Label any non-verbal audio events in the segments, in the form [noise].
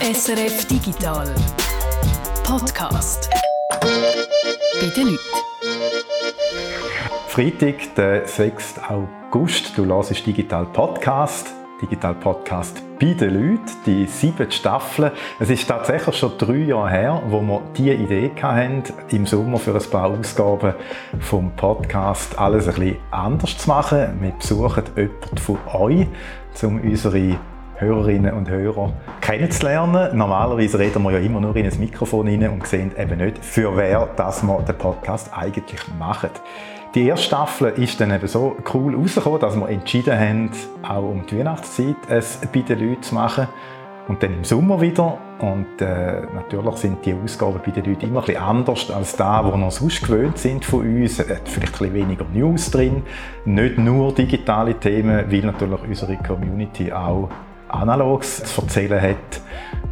SRF Digital Podcast bei den Leuten. Freitag, der 6. August. Du hörst Digital Podcast. Digital Podcast bei den Leuten, die sieben Staffeln. Es ist tatsächlich schon drei Jahre her, wo wir diese Idee hatten, im Sommer für ein paar Ausgaben vom Podcast alles ein bisschen anders zu machen. Wir besuchen jemanden von euch, um unsere Hörerinnen und Hörer kennenzulernen. Normalerweise reden wir ja immer nur in ein Mikrofon rein und sehen eben nicht, für wer das wir den Podcast eigentlich machen. Die erste Staffel ist dann eben so cool rausgekommen, dass wir entschieden haben, auch um die Weihnachtszeit es bei den Leuten zu machen. Und dann im Sommer wieder. Und äh, natürlich sind die Ausgaben bei den Leuten immer bisschen anders als da, wo wir sonst gewöhnt sind von uns. Es hat vielleicht ein weniger News drin. Nicht nur digitale Themen, weil natürlich unsere Community auch Analogs zu erzählen hat,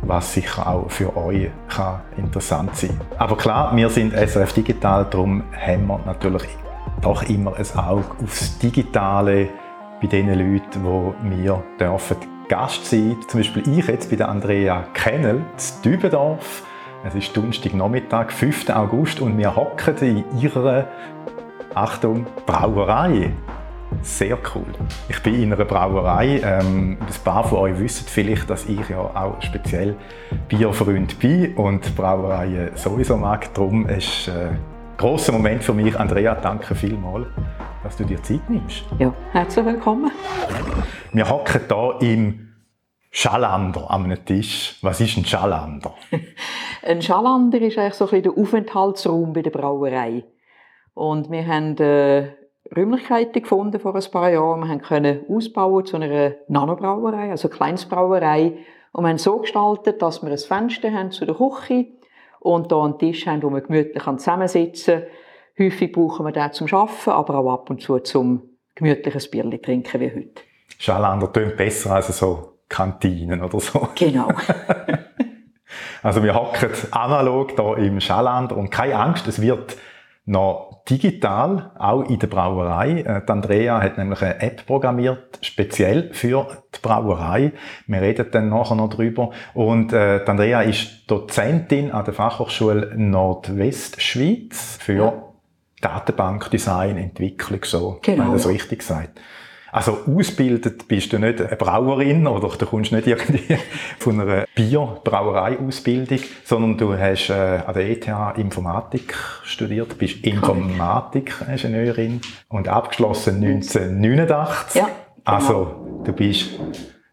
was sicher auch für euch kann interessant sein kann. Aber klar, wir sind SRF Digital, darum haben wir natürlich doch immer ein Auge aufs Digitale bei den Leuten, wo wir dürfen Gast sein Zum Beispiel ich jetzt bei der Andrea Kennel in Dübendorf. Es ist Donnerstagnachmittag, 5. August und wir hocken in ihrer, Achtung, Brauerei. Sehr cool. Ich bin in einer Brauerei. Ähm, ein paar von euch wissen vielleicht, dass ich ja auch speziell Bierfreund bin und Brauereien sowieso mag. Darum ist äh, ein grosser Moment für mich. Andrea, danke vielmals, dass du dir Zeit nimmst. Ja, herzlich willkommen. Wir hocken hier im Schalander an einem Tisch. Was ist ein Schalander? [laughs] ein Schalander ist eigentlich so ein bisschen der Aufenthaltsraum bei der Brauerei. Und wir haben äh, Räumlichkeiten gefunden vor ein paar Jahren. Wir können ausbauen zu einer Nanobrauerei, also Kleinstbrauerei. Und wir haben so gestaltet, dass wir ein Fenster haben zu der Küche und hier einen Tisch haben, wo wir gemütlich zusammensitzen kann. Häufig brauchen wir den zum Arbeiten, aber auch ab und zu zum gemütliches Bierchen trinken wie heute. Schalander tönt besser als so Kantinen oder so. Genau. [laughs] also wir hocken analog hier im Schalander und keine Angst, es wird noch digital, auch in der Brauerei. Äh, die Andrea hat nämlich eine App programmiert, speziell für die Brauerei. Wir reden dann nachher noch drüber. Und äh, die Andrea ist Dozentin an der Fachhochschule Nordwestschweiz für ja. Datenbankdesign, Entwicklung, so, genau. wenn man das richtig gesagt. Also ausgebildet bist du nicht eine Brauerin oder du kommst nicht irgendwie [laughs] von einer Bierbrauerei-Ausbildung, sondern du hast äh, an der ETH Informatik studiert, bist Informatikingenieurin und abgeschlossen 1989. Ja, genau. Also du bist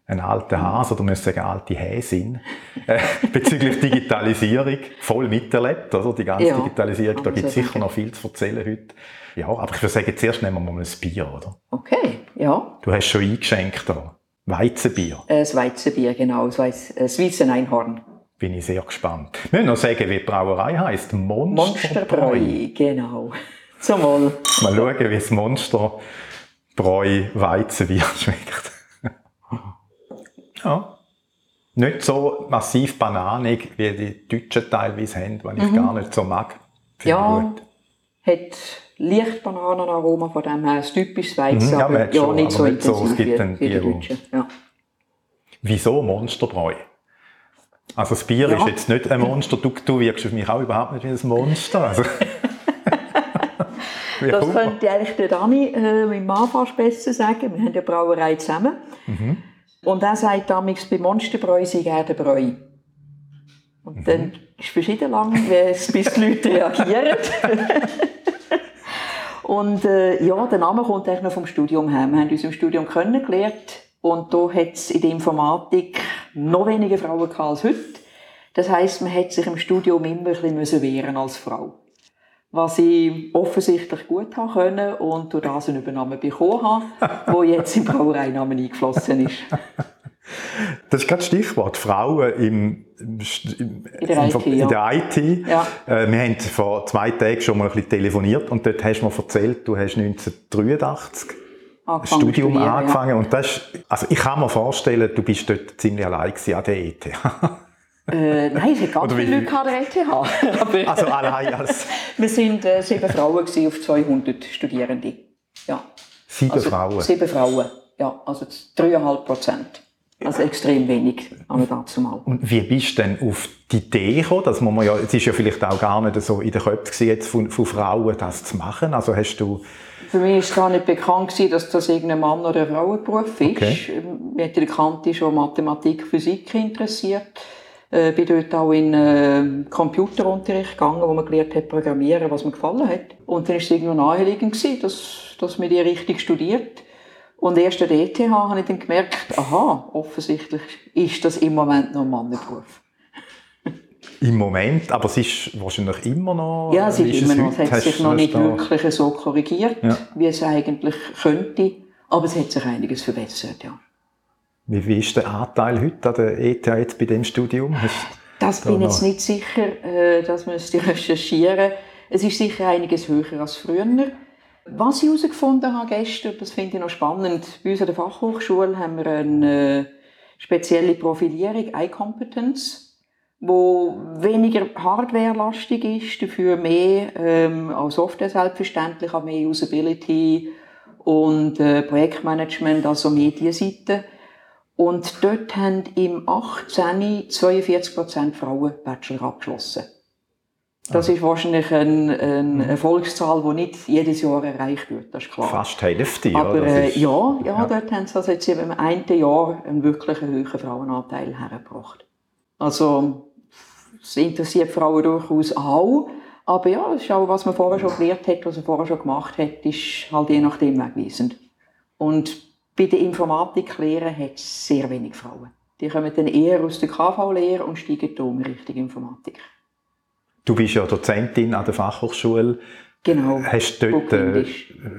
ein alter Hase oder müsste sagen alte Häsin äh, [laughs] bezüglich Digitalisierung voll miterlebt, oder? Die ganze ja, Digitalisierung, da gibt es sicher noch viel zu erzählen heute. Ja, aber ich würde sagen, zuerst nehmen wir mal ein Bier, oder? Okay, ja. Du hast schon eingeschenkt da. Weizenbier. Äh, das Weizenbier, genau. Das Weizen Einhorn. Bin ich sehr gespannt. Wir müssen noch sagen, wie die Brauerei heisst. Monsterbräu. Monsterbräu, genau. [laughs] Zum Wohl. Mal schauen, wie das Monsterbräu Weizenbier [laughs] schmeckt. ja. Nicht so massiv bananig, wie die Deutschen teilweise haben, was ich mhm. gar nicht so mag. Finde ja, gut. hat leicht Bananenaroma, von dem her ein typisches Weizen, mhm, ja, aber ja, nicht so intensiv so, es gibt wie, wie die Deutschen. Ja. Wieso Monsterbräu? Also das Bier ja. ist jetzt nicht ein Monster, du, du wirkst auf mich auch überhaupt nicht wie ein Monster. Also. [laughs] das könnte eigentlich der Dani, äh, mein Mann fast besser sagen. Wir haben eine Brauerei zusammen. Mhm. Und er sagt damals, bei Monsterbräu sei er der Bräu. Und mhm. dann ist es verschieden lang, bis die Leute reagieren. [laughs] Und äh, ja, der Name kommt eigentlich noch vom Studium her. Wir haben uns im Studium kennengelernt und da hat es in der Informatik noch weniger Frauen gehabt als heute. Das heisst, man hat sich im Studium immer ein bisschen wehren als Frau. Was ich offensichtlich gut haben können und durch das einen Übernahmen bekommen habe, [laughs] der jetzt im Brauereinamen eingeflossen ist. Das ist gerade das Stichwort. Frauen im, in der IT. In der IT. Ja. Äh, wir haben vor zwei Tagen schon mal ein bisschen telefoniert und dort hast du mir erzählt, du hast 1983 ein Studium angefangen. Ja. Und das also ich kann mir vorstellen, du bist dort ziemlich allein an der ETH. äh, nein, es hat ganz viele Leute an der ETH. also allein als... [laughs] Wir waren äh, sieben Frauen auf 200 Studierende. Ja. Sieben also, Frauen? Sieben Frauen, ja. Also dreieinhalb Prozent. Also extrem wenig, aber dazu mal. Und wie bist du denn auf die Idee gekommen, dass man ja, es ist ja vielleicht auch gar nicht so in den Köpfen jetzt von, von Frauen, das zu machen. Also hast du... Für mich war es gar nicht bekannt, gewesen, dass das irgendein Mann- oder Frauenberuf ist. Okay. Mich hat Kante schon Mathematik, Physik interessiert. Äh, bin dort auch in äh, Computerunterricht gegangen, wo man gelernt hat, programmieren, was mir gefallen hat. Und dann war es irgendwie naheliegend, gewesen, dass, dass man die richtig studiert. Und erst an der ETH habe ich dann gemerkt, aha, offensichtlich ist das im Moment noch ein Mannenberuf. Im Moment, aber es ist wahrscheinlich immer noch... Ja, es ist immer noch, es hat sich noch nicht wirklich so korrigiert, Ja. wie es eigentlich könnte. Aber es hat sich einiges verbessert, ja. Wie, wie ist der Anteil heute an der ETH jetzt bei dem Studium? Hast, Das Da bin ich jetzt nicht sicher, äh, das müsste ich recherchieren. Es ist sicher einiges höher als früher. Was ich herausgefunden habe gestern, das finde ich noch spannend, bei uns an der Fachhochschule haben wir eine äh, spezielle Profilierung, Eye-Competence, wo weniger hardwarelastig ist, dafür mehr ähm, auch Software selbstverständlich, auch mehr Usability und äh, Projektmanagement, also mehr diese Seite. Und dort haben im 18 42% Frauen Bachelor abgeschlossen. Das ist wahrscheinlich eine, eine Erfolgszahl, die nicht jedes Jahr erreicht wird, das ist klar. fast die Hälfte, Aber ja. äh, ja, ja, ja. dort haben sie also jetzt im einen Jahr einen wirklich hohen Frauenanteil hergebracht. Also, es interessiert Frauen durchaus auch. Aber ja, es ist auch, was man vorher schon gelernt hat, was man vorher schon gemacht hat, ist halt je nachdem wegweisend. Und bei der Informatiklehre hat es sehr wenig Frauen. Die kommen dann eher aus der KV-Lehre und steigen um in Richtung Informatik. Du bist ja Dozentin an der Fachhochschule. Genau. Hast dort, äh,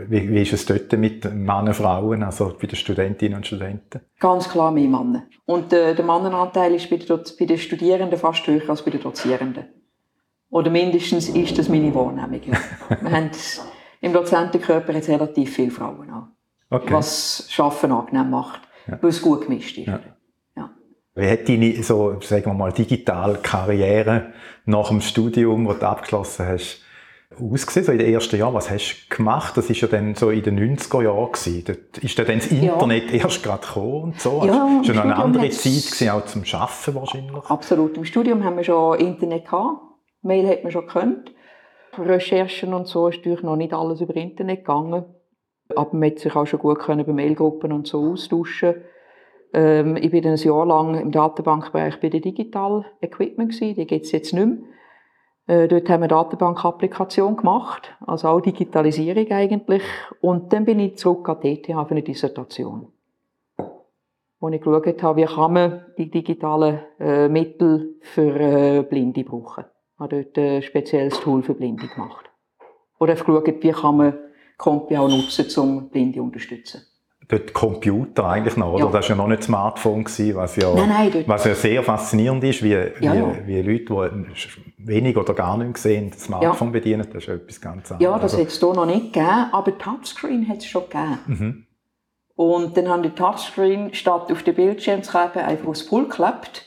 wie, wie ist es dort mit Männern, Frauen, also bei den Studentinnen und Studenten? Ganz klar mehr Männer. Und äh, der Mannenanteil ist bei den, Doz- bei den Studierenden fast höher als bei den Dozierenden. Oder mindestens ist das meine Wahrnehmung. Ja. [laughs] Wir haben im Dozentenkörper jetzt relativ viele Frauen auch. Okay. Was das Arbeiten angenehm macht, weil es gut gemischt ist. Ja. Ja. Wie hat deine, so, sagen wir mal, digitale Karriere nach dem Studium, das du abgeschlossen hast, ausgesehen, so in den ersten Jahren? Was hast du gemacht? Das war ja dann so in den 90er Jahren. Gewesen. Dort ist ja dann das Internet erst gerade gekommen und so. Ja, das war im schon eine andere Zeit, gewesen, auch zum Arbeiten wahrscheinlich. Absolut. Im Studium haben wir schon Internet gehabt. Mail hat man schon gekannt. Recherchen und so ist natürlich noch nicht alles über Internet gegangen. Aber man hat sich auch schon gut können bei Mailgruppen und so austauschen. Ähm, ich bin ein Jahr lang im Datenbankbereich bei der Digital Equipment gewesen. Die gibt es jetzt nicht mehr. Äh, dort haben wir Datenbank-Applikation gemacht, also auch Digitalisierung eigentlich. Und dann bin ich zurück an die ETH für eine Dissertation wo ich geschaut habe, wie kann man die digitalen äh, Mittel für äh, Blinde brauchen. Ich habe dort ein spezielles Tool für Blinde gemacht. Oder einfach geschaut, wie kann man Compi auch nutzen, um Blinde zu unterstützen. Dort Computer eigentlich noch, oder? Ja. Das war ja noch nicht Smartphone, gewesen, was ja, Nein, nein, was ja sehr faszinierend ist, wie, wie, Ja, ja. wie Leute, die wenig oder gar nicht sehen, das Smartphone bedienen, das ist ja etwas ganz anderes. Ja, das Also, hat es hier noch nicht gegeben, aber Touchscreen hat es schon gegeben. Mhm. Und dann haben die Touchscreen statt auf den Bildschirm zu kleben, einfach aufs Pult geklebt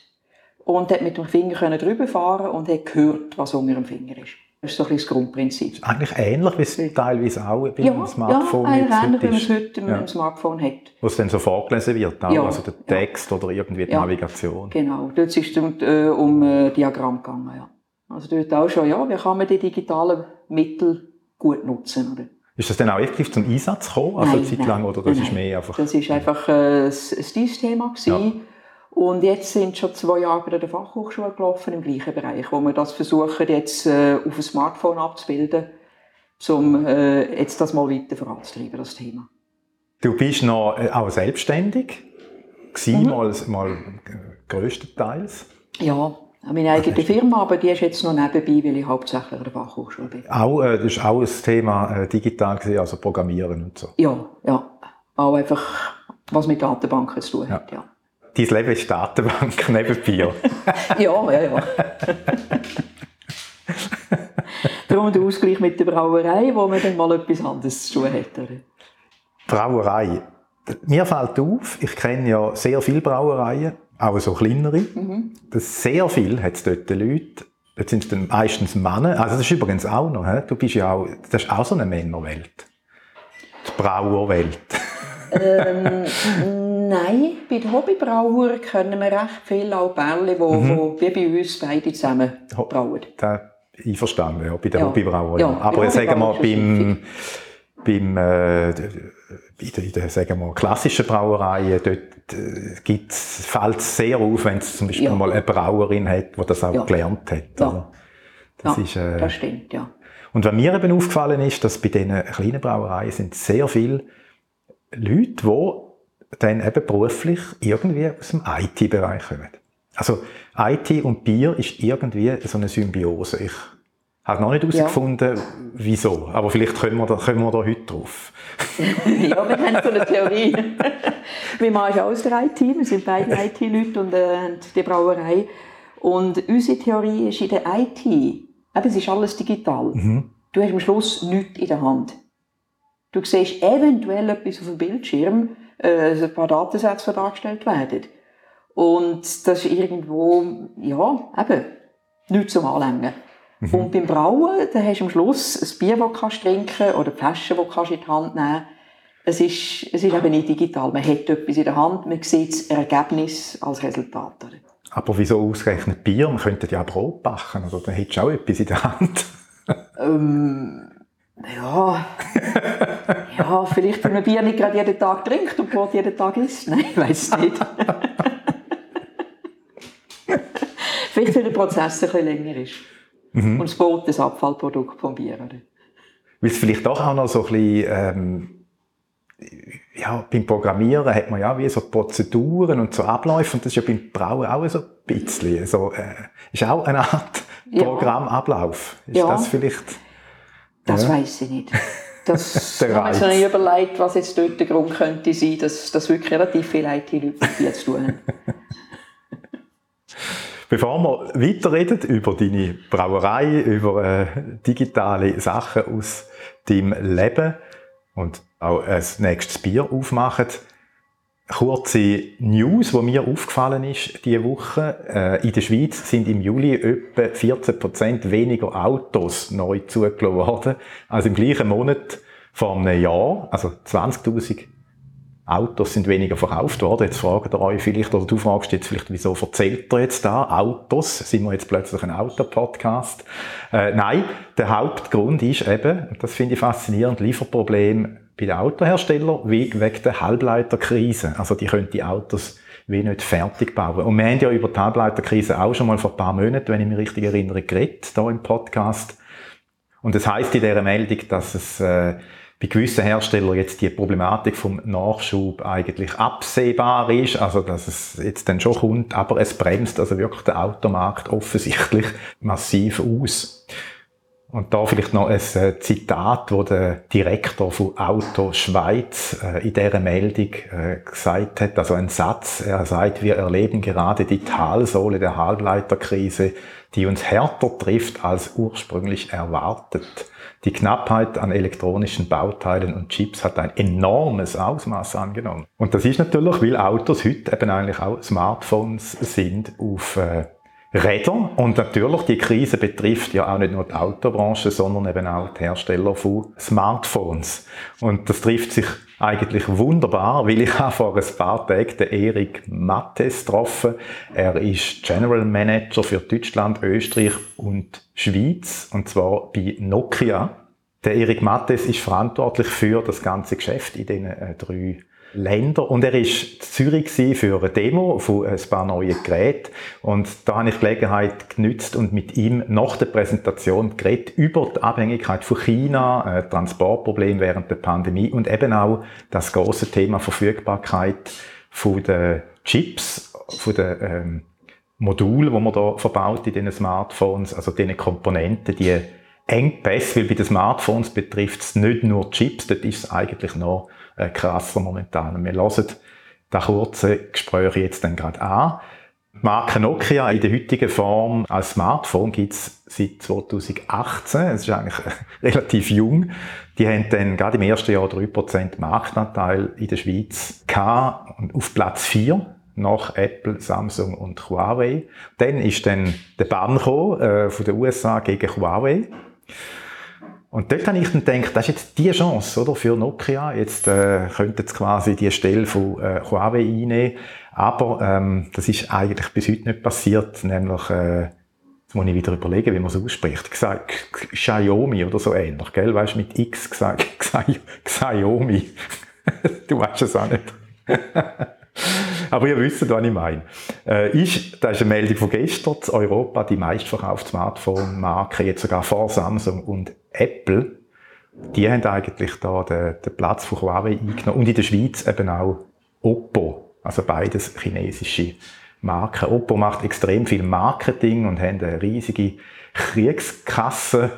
und hat mit dem Finger können drüber fahren und hat gehört, was unter dem Finger ist. Das ist so ein das Grundprinzip. Eigentlich ähnlich, wie es teilweise auch bei Ja, einem Smartphone ja jetzt ähnlich, wie man es heute mit dem Smartphone hat. Wo es dann so vorgelesen wird, auch, Ja, also der. Text oder irgendwie die. Navigation. Genau, dort ist es um, äh, um äh, Diagramm gegangen. Ja. Also dort auch schon, ja, wie kann man die digitalen Mittel gut nutzen? Oder? Ist das dann auch effektiv zum Einsatz gekommen, also eine Zeit lang, oder das nein, ist mehr nein. einfach... Das ist einfach äh, ein Stilsthema gewesen. Und jetzt sind schon zwei Jahre bei der Fachhochschule gelaufen im gleichen Bereich, wo wir das versuchen jetzt äh, auf ein Smartphone abzubilden, um äh, jetzt das mal weiter voranzutreiben, das Thema. Du bist noch äh, auch selbstständig, gewesen, Mhm. mal, mal größtenteils. Ja, meine eigene Firma, aber die ist jetzt noch nebenbei, weil ich hauptsächlich an der Fachhochschule bin. Auch, äh, das ist auch ein Thema äh, digital gewesen, also Programmieren und so. Ja, ja. Auch einfach, was mit Datenbanken zu tun hat, ja. Dein Leben ist Datenbank [laughs] neben Bier. [laughs] Ja, ja, ja. Darum der Ausgleich mit der Brauerei, wo man dann mal etwas anderes zu tun hat. Oder? Brauerei. Mir fällt auf, ich kenne ja sehr viele Brauereien, auch so kleinere. Mhm. Das sehr viel hat es dort Leute, dort sind es dann meistens Männer. Also das ist übrigens auch noch, hä? du bist ja auch, das ist auch so eine Männerwelt. Die Brauerwelt. Ähm, [laughs] Nein, bei den Hobbybrauern können wir recht viel auch Bälle, wo, Mhm. wie bei uns beide zusammen brauen. Da einverstanden, ja, bei den Ja. Hobbybrauern. Ja, Aber sagen wir, beim, beim äh, in den, in den sagen wir, klassischen Brauereien, dort äh, gibt's, fällt es sehr auf, wenn es zum Beispiel Ja. mal eine Brauerin hat, die das auch Ja. gelernt hat. Ja. Das ist, äh, das stimmt, ja. Und was mir eben aufgefallen ist, dass bei diesen kleinen Brauereien sind sehr viele Leute, die dann eben beruflich irgendwie aus dem IT-Bereich kommen. Also IT und Bier ist irgendwie so eine Symbiose. Ich habe noch nicht herausgefunden, wieso. Aber vielleicht kommen wir da, kommen wir da heute drauf. [laughs] ja, wir haben so eine Theorie. [laughs] Mein Mann ist auch aus der IT, wir sind beide IT-Leute und äh, die Brauerei. Und unsere Theorie ist in der IT, eben, es ist alles digital. Du hast am Schluss nichts in der Hand. Du siehst eventuell etwas auf dem Bildschirm, äh, ein paar Datensätze, die dargestellt werden. Und das ist irgendwo, ja, eben, nichts zum Anlängen. Und beim Brauen, da hast du am Schluss ein Bier, das du kannst trinken oder Flaschen, die du kannst in die Hand nehmen es ist, es ist eben nicht digital. Man hat etwas in der Hand, man sieht das Ergebnis als Resultat. Aber wieso ausgerechnet Bier? Man könnte ja auch Brot backen, oder? Dann hättest du auch etwas in der Hand. Ähm, ja, [laughs] ja, vielleicht, weil man Bier nicht gerade jeden Tag trinkt und Brot jeden Tag isst. Nein, ich weiß es nicht. [laughs] vielleicht, weil der Prozess ein bisschen länger ist. Und das Brot das Abfallprodukt vom Bier. Oder? Weil es vielleicht doch auch noch so ein bisschen, ähm, ja, beim Programmieren hat man ja wie so Prozeduren und so Abläufe und das ist ja beim Brauen auch so ein bisschen, so, äh, ist auch eine Art Ja. Programmablauf. Ist Ja. das vielleicht, Das Ja. weiß ich nicht. Das [laughs] habe ich mir nicht überlegt, was jetzt dort der Grund könnte sein, dass, dass wirklich relativ viele IT-Leute Bier zu tun haben. [laughs] bevor wir weiterreden über deine Brauerei, über äh, digitale Sachen aus deinem Leben und auch ein nächstes Bier aufmachen, kurze News, die mir aufgefallen ist diese Woche. Äh, in der Schweiz sind im Juli etwa 14% weniger Autos neu zugelassen worden als im gleichen Monat vor einem Jahr. Also 20.000 Autos sind weniger verkauft worden. Jetzt fragt ihr euch vielleicht, oder du fragst jetzt vielleicht, wieso erzählt ihr jetzt da Autos? Sind wir jetzt plötzlich ein Autopodcast? Äh, nein, der Hauptgrund ist eben, und das finde ich faszinierend, Lieferproblem bei den Autoherstellern wie wegen der Halbleiterkrise. Also die können die Autos wie nicht fertig bauen. Und wir haben ja über die Halbleiterkrise auch schon mal vor ein paar Monaten, wenn ich mich richtig erinnere, geredet, hier im Podcast. Und es heißt in dieser Meldung, dass es äh, bei gewissen Herstellern jetzt die Problematik vom Nachschub eigentlich absehbar ist, also dass es jetzt dann schon kommt, aber es bremst also wirklich der Automarkt offensichtlich massiv aus. Und da vielleicht noch ein äh, Zitat, wo der Direktor von Auto Schweiz äh, in dieser Meldung äh, gesagt hat, also ein Satz, er sagt, wir erleben gerade die Talsohle der Halbleiterkrise, die uns härter trifft als ursprünglich erwartet. Die Knappheit an elektronischen Bauteilen und Chips hat ein enormes Ausmaß angenommen. Und das ist natürlich, weil Autos heute eben eigentlich auch Smartphones sind auf äh, Rädern. Und natürlich, die Krise betrifft ja auch nicht nur die Autobranche, sondern eben auch die Hersteller von Smartphones. Und das trifft sich eigentlich wunderbar, weil ich [laughs] habe vor ein paar Tagen den Erik Mattes getroffen. Er ist General Manager für Deutschland, Österreich und Schweiz, und zwar bei Nokia. Der Erik Mattes ist verantwortlich für das ganze Geschäft in diesen äh, drei Länder. Und er ist in Zürich für eine Demo von ein paar neuen Geräten. Und da habe ich die Gelegenheit genützt und mit ihm nach der Präsentation geredet über die Abhängigkeit von China, äh, Transportprobleme während der Pandemie und eben auch das große Thema Verfügbarkeit von den Chips, von den ähm, Modul, wo man da verbaut in diesen Smartphones, also diese Komponenten, die Engpässe, weil bei den Smartphones betrifft es nicht nur Chips, dort ist es eigentlich noch äh, krasser momentan. Und wir hören das kurze Gespräch jetzt dann gerade an. Die Marke Nokia in der heutigen Form als Smartphone gibt es seit 2018. Es ist eigentlich [laughs] relativ jung. Die haben dann gerade im ersten Jahr 3% Marktanteil in der Schweiz gehabt und auf Platz 4 nach Apple, Samsung und Huawei. Dann ist dann der Bann gekommen, äh, von den USA gegen Huawei. Und dort habe ich dann gedacht, das ist jetzt die Chance oder, für Nokia. Jetzt äh, könnte jetzt quasi die Stelle von äh, Huawei einnehmen. Aber ähm, das ist eigentlich bis heute nicht passiert. Nämlich, äh, jetzt muss ich wieder überlegen, wie man es ausspricht. Xiaomi oder so ähnlich, gell? Weißt du, mit X gesagt, Xiaomi. [laughs] du weißt es auch nicht. [laughs] Aber ihr wisst, was ich meine. Äh, ist, das ist eine Meldung von gestern, in Europa die meistverkaufte Smartphone-Marke, jetzt sogar vor Samsung und Apple, die haben eigentlich da den, den Platz von Huawei eingenommen. Und in der Schweiz eben auch Oppo, also beides chinesische Marken. Oppo macht extrem viel Marketing und haben eine riesige Kriegskasse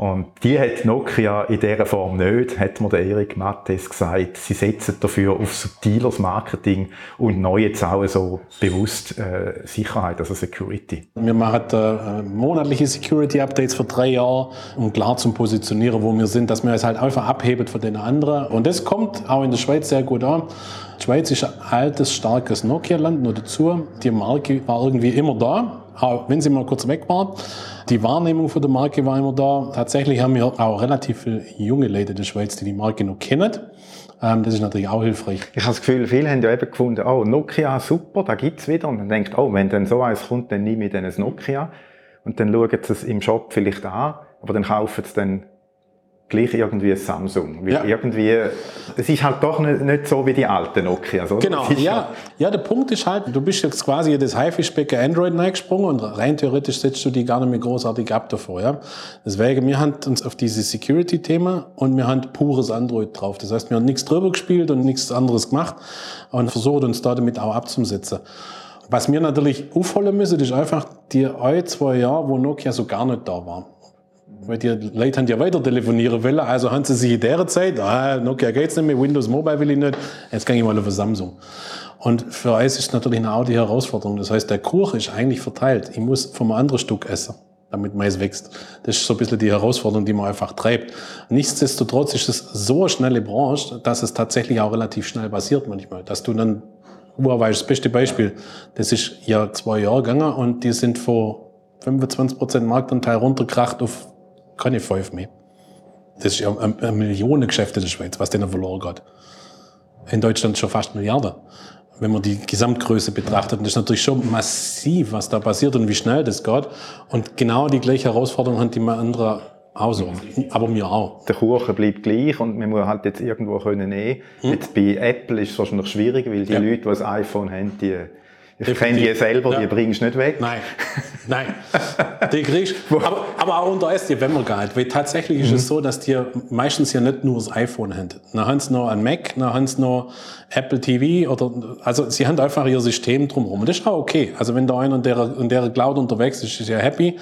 und die hat Nokia in dieser Form nicht, hat mir der Erik Mattes gesagt. Sie setzen dafür auf subtiles Marketing und neu jetzt auch so bewusst äh, Sicherheit, also Security. Wir machen äh, monatliche Security-Updates für drei Jahre, um klar zu positionieren, wo wir sind, dass wir es halt einfach abheben von den anderen. Und das kommt auch in der Schweiz sehr gut an. Die Schweiz ist ein altes, starkes Nokia-Land, nur dazu. Die Marke war irgendwie immer da, auch wenn sie mal kurz weg war. Die Wahrnehmung von der Marke war immer da. Tatsächlich haben wir auch relativ viele junge Leute in der Schweiz, die die Marke noch kennen. Ähm, das ist natürlich auch hilfreich. Ich habe das Gefühl, viele haben ja eben gefunden, oh, Nokia, super, da gibt's wieder. Und dann denkt, oh, wenn dann so eins kommt, dann nehme ich dann ein Nokia. Und dann schauen sie es im Shop vielleicht an, aber dann kaufen sie dann gleich irgendwie Samsung. Weil ja. irgendwie, es ist halt doch nicht, nicht so wie die alten Nokia. So. Genau, ja, ja, der Punkt ist halt, du bist jetzt quasi in das Haifischbecken Android reingesprungen und rein theoretisch setzt du die gar nicht mehr großartig ab davor. Ja? Deswegen, wir haben uns auf dieses Security-Thema und wir haben pures Android drauf. Das heißt, wir haben nichts drüber gespielt und nichts anderes gemacht und versucht uns da damit auch abzusetzen. Was wir natürlich aufholen müssen, ist einfach die ein, zwei Jahre, wo Nokia so gar nicht da war weil die Leute haben ja weiter telefonieren wollen, also haben sie sich in der Zeit, ah, Nokia geht's nicht mehr, Windows Mobile will ich nicht, jetzt gehe ich mal auf Samsung. Und für uns ist natürlich auch die Herausforderung. Das heißt, der Kuchen ist eigentlich verteilt. Ich muss vom anderen Stück essen, damit Mais wächst. Das ist so ein bisschen die Herausforderung, die man einfach treibt. Nichtsdestotrotz ist es so eine schnelle Branche, dass es tatsächlich auch relativ schnell passiert manchmal. Dass du dann, Huawei ist das beste Beispiel, das ist ja zwei Jahre gegangen und die sind vor 25% Marktanteil runtergekracht auf keine fünf mehr. Das ist ja ein, ein Millionengeschäft in der Schweiz, was denen verloren geht. In Deutschland schon fast Milliarden. Wenn man die Gesamtgröße betrachtet, und das ist natürlich schon massiv, was da passiert und wie schnell das geht. Und genau die gleiche Herausforderung haben die anderen auch so. Aber mir auch. Der Kuchen bleibt gleich und man muss halt jetzt irgendwo können nehmen. Hm. Jetzt bei Apple ist es wahrscheinlich schwierig, weil die ja. Leute, die ein iPhone haben, die ich kenne die selber, ja. die bringst du nicht weg. Nein, nein. Die kriegst [laughs] aber, aber auch unter die, wenn man geht. Weil tatsächlich ist mhm. es so, dass die meistens ja nicht nur das iPhone haben. Dann haben sie noch ein Mac, dann haben sie noch Apple TV oder, also sie haben einfach ihr System drumherum. Und das ist auch okay. Also wenn da einer in der, in der Cloud unterwegs ist, ist er happy.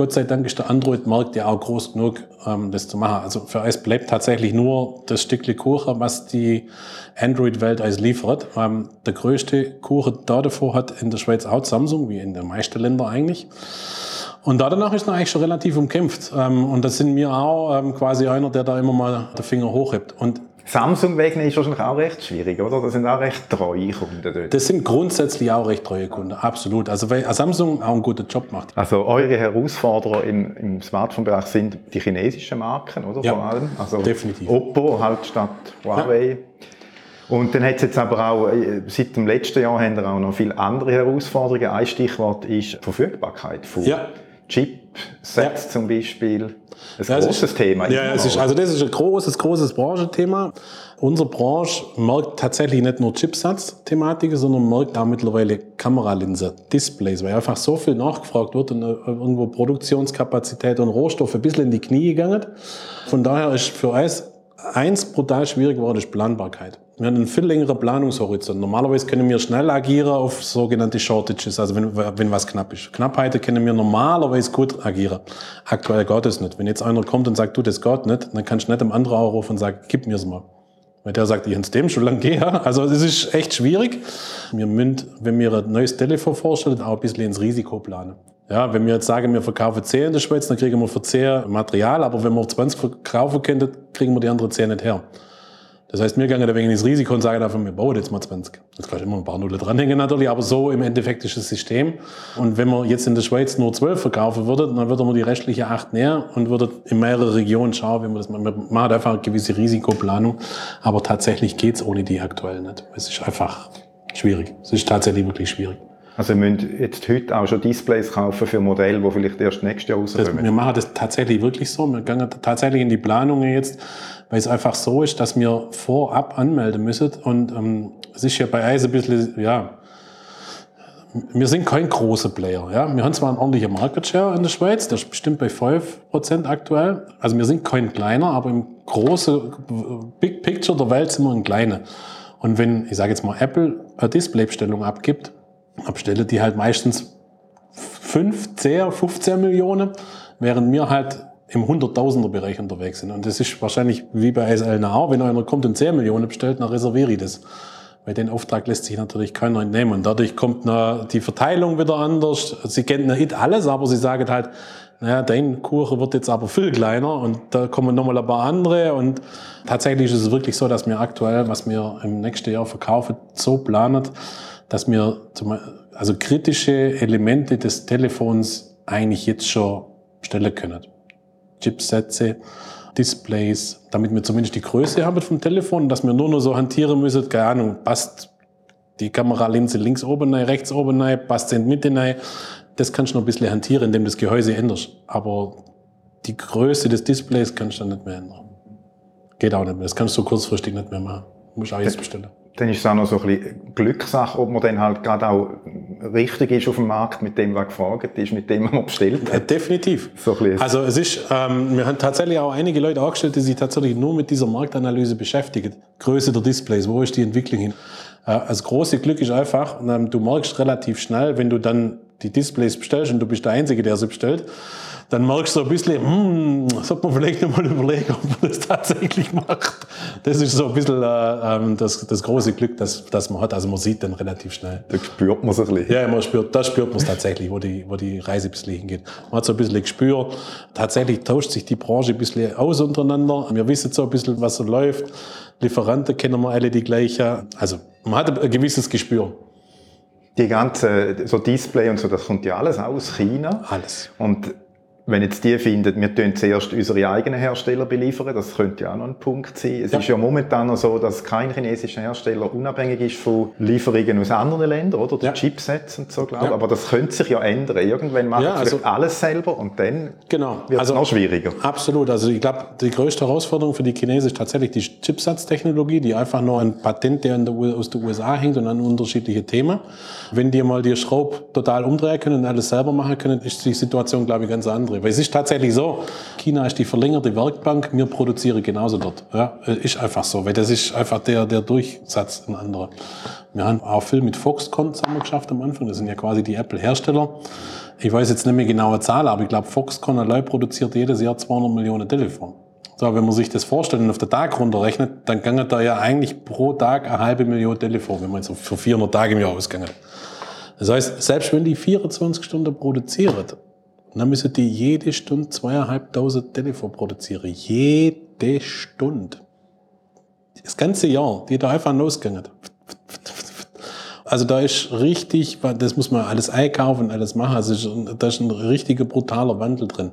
Gott sei Dank ist der Android-Markt ja auch groß genug, ähm, das zu machen. Also für uns bleibt tatsächlich nur das Stückchen Kuchen, was die Android-Welt als liefert. Ähm, der größte Kuchen da davor hat in der Schweiz auch Samsung, wie in den meisten Ländern eigentlich. Und da danach ist er eigentlich schon relativ umkämpft. Ähm, und das sind wir auch ähm, quasi einer, der da immer mal den Finger hochhebt. Und Samsung wegnehmen ist wahrscheinlich auch recht schwierig, oder? Das sind auch recht treue Kunden dort. Das sind grundsätzlich auch recht treue Kunden, absolut. Also weil Samsung auch einen guten Job macht. Also eure Herausforderer im, im Smartphone-Bereich sind die chinesischen Marken, oder? Ja, Vor allem. Also definitiv. Oppo halt statt Huawei. Ja. Und dann hat es jetzt aber auch, äh, seit dem letzten Jahr haben wir auch noch viele andere Herausforderungen. Ein Stichwort ist Verfügbarkeit von ja. Chipsets ja. zum Beispiel. Ein ja, großes ist, Thema. Ja, ist, also das ist ein großes, großes Branchenthema. Unsere Branche merkt tatsächlich nicht nur Chipsatz-Thematiken, sondern merkt auch mittlerweile Kameralinse, Displays, weil einfach so viel nachgefragt wird und äh, irgendwo Produktionskapazität und Rohstoffe ein bisschen in die Knie gegangen. Von daher ist für uns eins brutal schwierig geworden, ist Planbarkeit. Wir haben einen viel längeren Planungshorizont. Normalerweise können wir schnell agieren auf sogenannte Shortages, also wenn, wenn was knapp ist. Knappheiten können wir normalerweise gut agieren. Aktuell geht es nicht. Wenn jetzt einer kommt und sagt, du, das geht nicht, dann kannst du nicht dem anderen anrufen und sagen, gib mir es mal. Weil der sagt, ich ins dem schon lange gehe. [laughs] Also es ist echt schwierig. Wir müssen, wenn wir ein neues Telefon vorstellen, auch ein bisschen ins Risiko planen. Ja, wenn wir jetzt sagen, wir verkaufen 10 in der Schweiz, dann kriegen wir für 10 Material, aber wenn wir 20 verkaufen können, kriegen wir die anderen 10 nicht her. Das heißt, wir gehen da wegen ins Risiko und sagen davon, wir bauen jetzt mal 20. Das kann immer ein paar Nullen dranhängen natürlich, aber so im Endeffekt ist das System. Und wenn man jetzt in der Schweiz nur 12 verkaufen würde, dann würde man die restliche 8 näher und würde in mehrere Regionen schauen, wie man das macht. Man macht einfach eine gewisse Risikoplanung, aber tatsächlich geht's ohne die aktuell nicht. Es ist einfach schwierig. Es ist tatsächlich wirklich schwierig. Also müssen jetzt heute auch schon Displays kaufen für Modelle, die vielleicht erst nächstes Jahr rauskommen. Das, wir machen das tatsächlich wirklich so. Wir gehen tatsächlich in die Planungen jetzt, weil es einfach so ist, dass wir vorab anmelden müssen. Und ähm, es ist ja bei Eis ein bisschen, ja, wir sind kein großer Player. Ja? Wir haben zwar einen ordentlichen Market Share in der Schweiz, der ist bestimmt bei 5% aktuell. Also wir sind kein kleiner, aber im großen Big Picture der Welt sind wir ein kleiner. Und wenn, ich sage jetzt mal, Apple eine Displaybestellung abgibt, abstelle, die halt meistens 5, 10, 15 Millionen, während wir halt im Hunderttausender-Bereich unterwegs sind. Und das ist wahrscheinlich wie bei SLNA auch, wenn einer kommt und 10 Millionen bestellt, dann reserviere ich das. Weil den Auftrag lässt sich natürlich keiner entnehmen. Und dadurch kommt die Verteilung wieder anders. Sie kennen nicht alles, aber sie sagen halt, naja, dein Kuchen wird jetzt aber viel kleiner und da kommen nochmal ein paar andere. Und tatsächlich ist es wirklich so, dass wir aktuell, was wir im nächsten Jahr verkaufen, so planen, dass wir also kritische Elemente des Telefons eigentlich jetzt schon stellen können. Chipsätze, Displays, damit wir zumindest die Größe haben vom Telefon, dass wir nur noch so hantieren müssen, keine Ahnung, passt die Kameralinse links oben rein, rechts oben rein, passt in die Mitte rein. Das kannst du noch ein bisschen hantieren, indem du das Gehäuse änderst. Aber die Größe des Displays kannst du dann nicht mehr ändern. Geht auch nicht mehr. Das kannst du kurzfristig nicht mehr machen. Du musst auch jetzt bestellen dann ist es auch noch so ein bisschen Glückssache, ob man dann halt gerade auch richtig ist auf dem Markt mit dem, was gefragt ist, mit dem, was man bestellt hat. definitiv. So also es ist, ähm, wir haben tatsächlich auch einige Leute angestellt, die sich tatsächlich nur mit dieser Marktanalyse beschäftigen. Größe der Displays, wo ist die Entwicklung hin? Äh, das große Glück ist einfach, du merkst relativ schnell, wenn du dann die Displays bestellst und du bist der Einzige, der sie bestellt, dann merkst du so ein bisschen, hm, sollte man vielleicht nochmal überlegen, [laughs] ob man das tatsächlich macht. Das ist so ein bisschen äh, ähm, das, das große Glück, das, das man hat. Also man sieht dann relativ schnell. Da spürt man es ein bisschen. Ja, man spürt, da spürt man es tatsächlich, wo die, wo die Reise ein bisschen hingeht. Man hat so ein bisschen Gespür. Tatsächlich tauscht sich die Branche ein bisschen aus untereinander. Wir wissen so ein bisschen, was so läuft. Lieferanten kennen wir alle die gleichen. Also man hat ein gewisses Gespür die ganze so Display und so, das kommt ja alles aus China. Alles. Und wenn jetzt die finden, wir tun zuerst unsere eigenen Hersteller beliefern, das könnte ja auch noch ein Punkt sein. Es ja. ist ja momentan noch so, dass kein chinesischer Hersteller unabhängig ist von Lieferungen aus anderen Ländern, oder? Die ja. Chipsets und so, glaube ich. Ja. Aber das könnte sich ja ändern. Irgendwann machen ja, also, alles selber und dann genau. wird es also, noch schwieriger. Absolut. Also ich glaube, die größte Herausforderung für die Chinesen ist tatsächlich die Chipsatztechnologie, die einfach nur ein Patent, der aus den USA hängt und an unterschiedliche Themen. Wenn die mal die Schraube total umdrehen können und alles selber machen können, ist die Situation, glaube ich, ganz andere. Weil es ist tatsächlich so, China ist die verlängerte Werkbank, wir produzieren genauso dort. Ja, ist einfach so, weil das ist einfach der, der Durchsatz ein anderer. Wir haben auch viel mit Foxconn zusammen geschafft am Anfang, das sind ja quasi die Apple-Hersteller. Ich weiß jetzt nicht mehr genaue Zahl, aber ich glaube, Foxconn allein produziert jedes Jahr 200 Millionen Telefone. So, wenn man sich das vorstellt und auf den Tag runterrechnet, dann gange da ja eigentlich pro Tag eine halbe Million Telefon, wenn man so für 400 Tage im Jahr ausgeht. Das heißt, selbst wenn die 24 Stunden produzieren, dann müssen die jede Stunde zweieinhalbtausend Telefon produzieren. Jede Stunde. Das ganze Jahr, die da einfach losgegangen. Also da ist richtig, das muss man alles einkaufen und alles machen. Also da ist ein richtiger brutaler Wandel drin.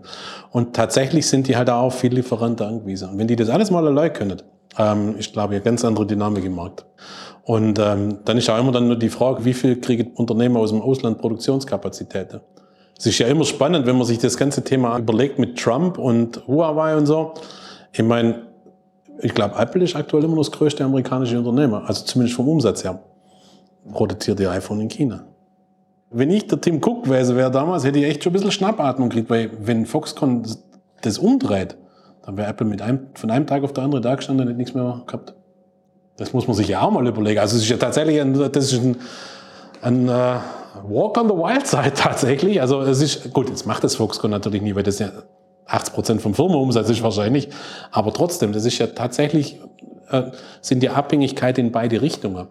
Und tatsächlich sind die halt auch viel Lieferanten angewiesen. Und wenn die das alles mal allein können, ähm, ich glaube, eine ganz andere Dynamik im Markt. Und ähm, dann ist auch immer dann nur die Frage, wie viel kriegen Unternehmen aus dem Ausland Produktionskapazitäten? Es ist ja immer spannend, wenn man sich das ganze Thema überlegt mit Trump und Huawei und so. Ich meine, ich glaube, Apple ist aktuell immer das größte amerikanische Unternehmen, also zumindest vom Umsatz her. Produziert ihr iPhone in China. Wenn ich der Tim Cook gewesen wäre damals, hätte ich echt schon ein bisschen Schnappatmung gekriegt, weil wenn Foxconn das umdreht, dann wäre Apple mit einem, von einem Tag auf den anderen da gestanden und hätte nichts mehr gehabt. Das muss man sich ja auch mal überlegen. Also es ist ja tatsächlich ein, das ist ein, ein uh, Walk on the Wild Side [laughs] tatsächlich. Also es ist, gut, jetzt macht das Foxconn natürlich nie, weil das ja 80 Prozent vom Firmenumsatz ist wahrscheinlich. Aber trotzdem, das ist ja tatsächlich, äh, sind die Abhängigkeiten in beide Richtungen.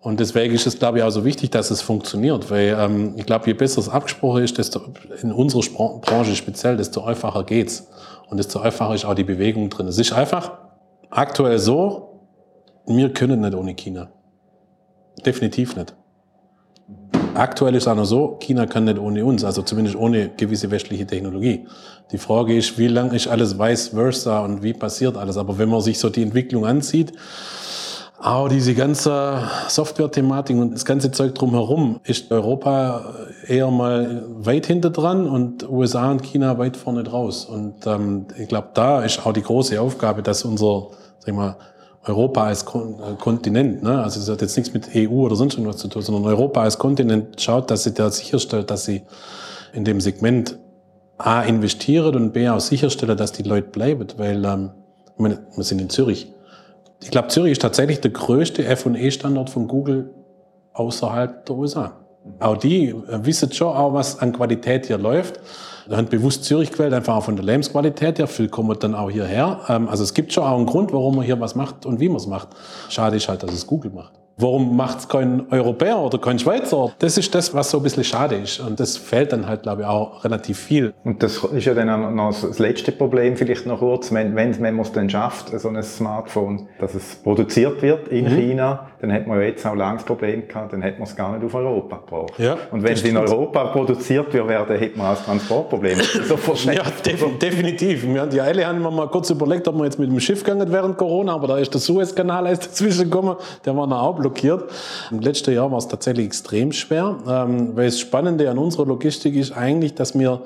Und deswegen ist es, glaube ich, auch so wichtig, dass es funktioniert, weil ähm, ich glaube, je besser es abgesprochen ist, desto in unserer Spr Branche speziell, desto einfacher geht's und desto einfacher ist auch die Bewegung drin. Es ist einfach aktuell so, wir können nicht ohne China. Definitiv nicht. Aktuell ist es auch noch so, China kann nicht ohne uns, also zumindest ohne gewisse westliche Technologie. Die Frage ist, wie lang ist alles vice versa und wie passiert alles? Aber wenn man sich so die Entwicklung ansieht, auch diese ganze Software-Thematik und das ganze Zeug drumherum ist Europa eher mal weit hinter dran und USA und China weit vorne draus. Und ähm, ich glaube, da ist auch die große Aufgabe, dass unser, sag ich mal, Europa als äh, Kontinent, ne? also es hat jetzt nichts mit EU oder sonst irgendwas zu tun, sondern Europa als Kontinent schaut, dass sie da sicherstellt, dass sie in dem Segment A investiert und B auch sicherstellt, dass die Leute bleiben, weil ähm, ich meine, wir sind in Zürich. Ich glaube, Zürich ist tatsächlich der größte F&E-Standort von Google außerhalb der USA. Auch die äh, wissen schon auch, was an Qualität hier läuft. Haben bewusst Zürich gewählt, einfach auch von der Lebensqualität her. Viel kommen dann auch hierher. Ähm, also es gibt schon auch einen Grund, warum man hier was macht und wie man es macht. Schade ist halt, dass es Google macht. Warum macht es kein Europäer oder kein Schweizer? Das ist das, was so ein bisschen schade ist. Und das fehlt dann halt, glaube ich, auch relativ viel. Und das ist ja dann auch noch das letzte Problem, vielleicht noch kurz, wenn, wenn, wenn man es dann schafft, so ein Smartphone, dass es produziert wird in mhm. China, dann hat man ja jetzt auch lange das Problem gehabt, dann hätte man es gar nicht auf Europa gebraucht. Ja, und wenn es in Europa produziert wird, dann hätte man auch das Transportproblem. [laughs] so ja, def definitiv. Wir haben die Eile haben wir mal kurz überlegt, ob wir jetzt mit dem Schiff gegangen während Corona, aber da ist der Suezkanal dazwischen gekommen, der war noch auch blockiert. Im letzten Jahr war es tatsächlich extrem schwer, ähm, weil das Spannende an unserer Logistik ist eigentlich, dass wir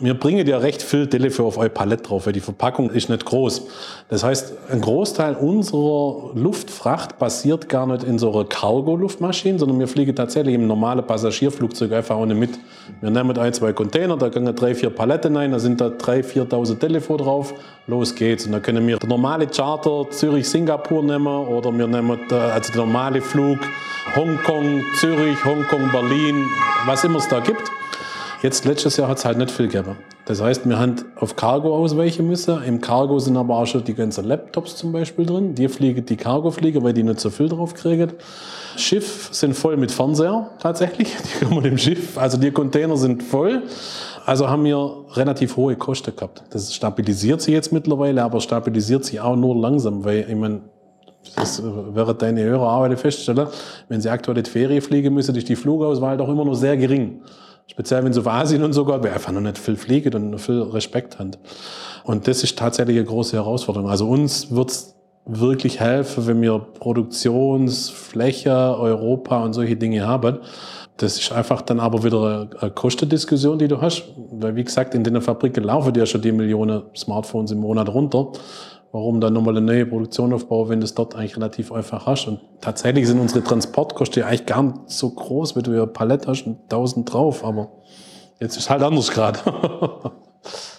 wir bringen ja recht viel Telefon auf euer Palett drauf, weil die Verpackung ist nicht groß. Das heißt, ein Großteil unserer Luftfracht basiert gar nicht in so einer Cargo-Luftmaschine, sondern wir fliegen tatsächlich im normalen Passagierflugzeug einfach ohne mit. Wir nehmen ein, zwei Container, da gehen drei, vier Paletten rein, da sind da drei, 4.000 Telefon drauf, los geht's. Und dann können wir den normalen Charter Zürich-Singapur nehmen oder wir nehmen also den normalen Flug Hongkong, Zürich, Hongkong, Berlin, was immer es da gibt. Jetzt letztes Jahr hat es halt nicht viel gegeben. Das heißt, wir haben auf Cargo ausweichen müssen. Im Cargo sind aber auch schon die ganzen Laptops zum Beispiel drin. Die fliegen die Cargo-Flieger, weil die nicht so viel drauf kriegen. Schiff sind voll mit Fernseher tatsächlich. [laughs] Die kommen im Schiff. Also die Container sind voll. Also haben wir relativ hohe Kosten gehabt. Das stabilisiert sich jetzt mittlerweile, aber stabilisiert sich auch nur langsam, weil ich meine, das wäre deine Hörer auch feststellen, wenn sie aktuell in die Ferien fliegen müssen, ist die Flugauswahl doch immer noch sehr gering. Speziell wenn es auf Asien und so geht, einfach noch nicht viel fliegt und noch viel Respekt hat. Und das ist tatsächlich eine große Herausforderung. Also uns es wirklich helfen, wenn wir Produktionsfläche, Europa und solche Dinge haben. Das ist einfach dann aber wieder eine Kostendiskussion, die du hast. Weil, wie gesagt, in den Fabriken laufen ja schon die Millionen Smartphones im Monat runter warum dann nochmal eine neue Produktion aufbauen, wenn du es dort eigentlich relativ einfach hast. Und tatsächlich sind unsere Transportkosten ja eigentlich gar nicht so groß, wenn du ja Palette hast und 1000 drauf, aber jetzt ist es halt anders gerade. [laughs]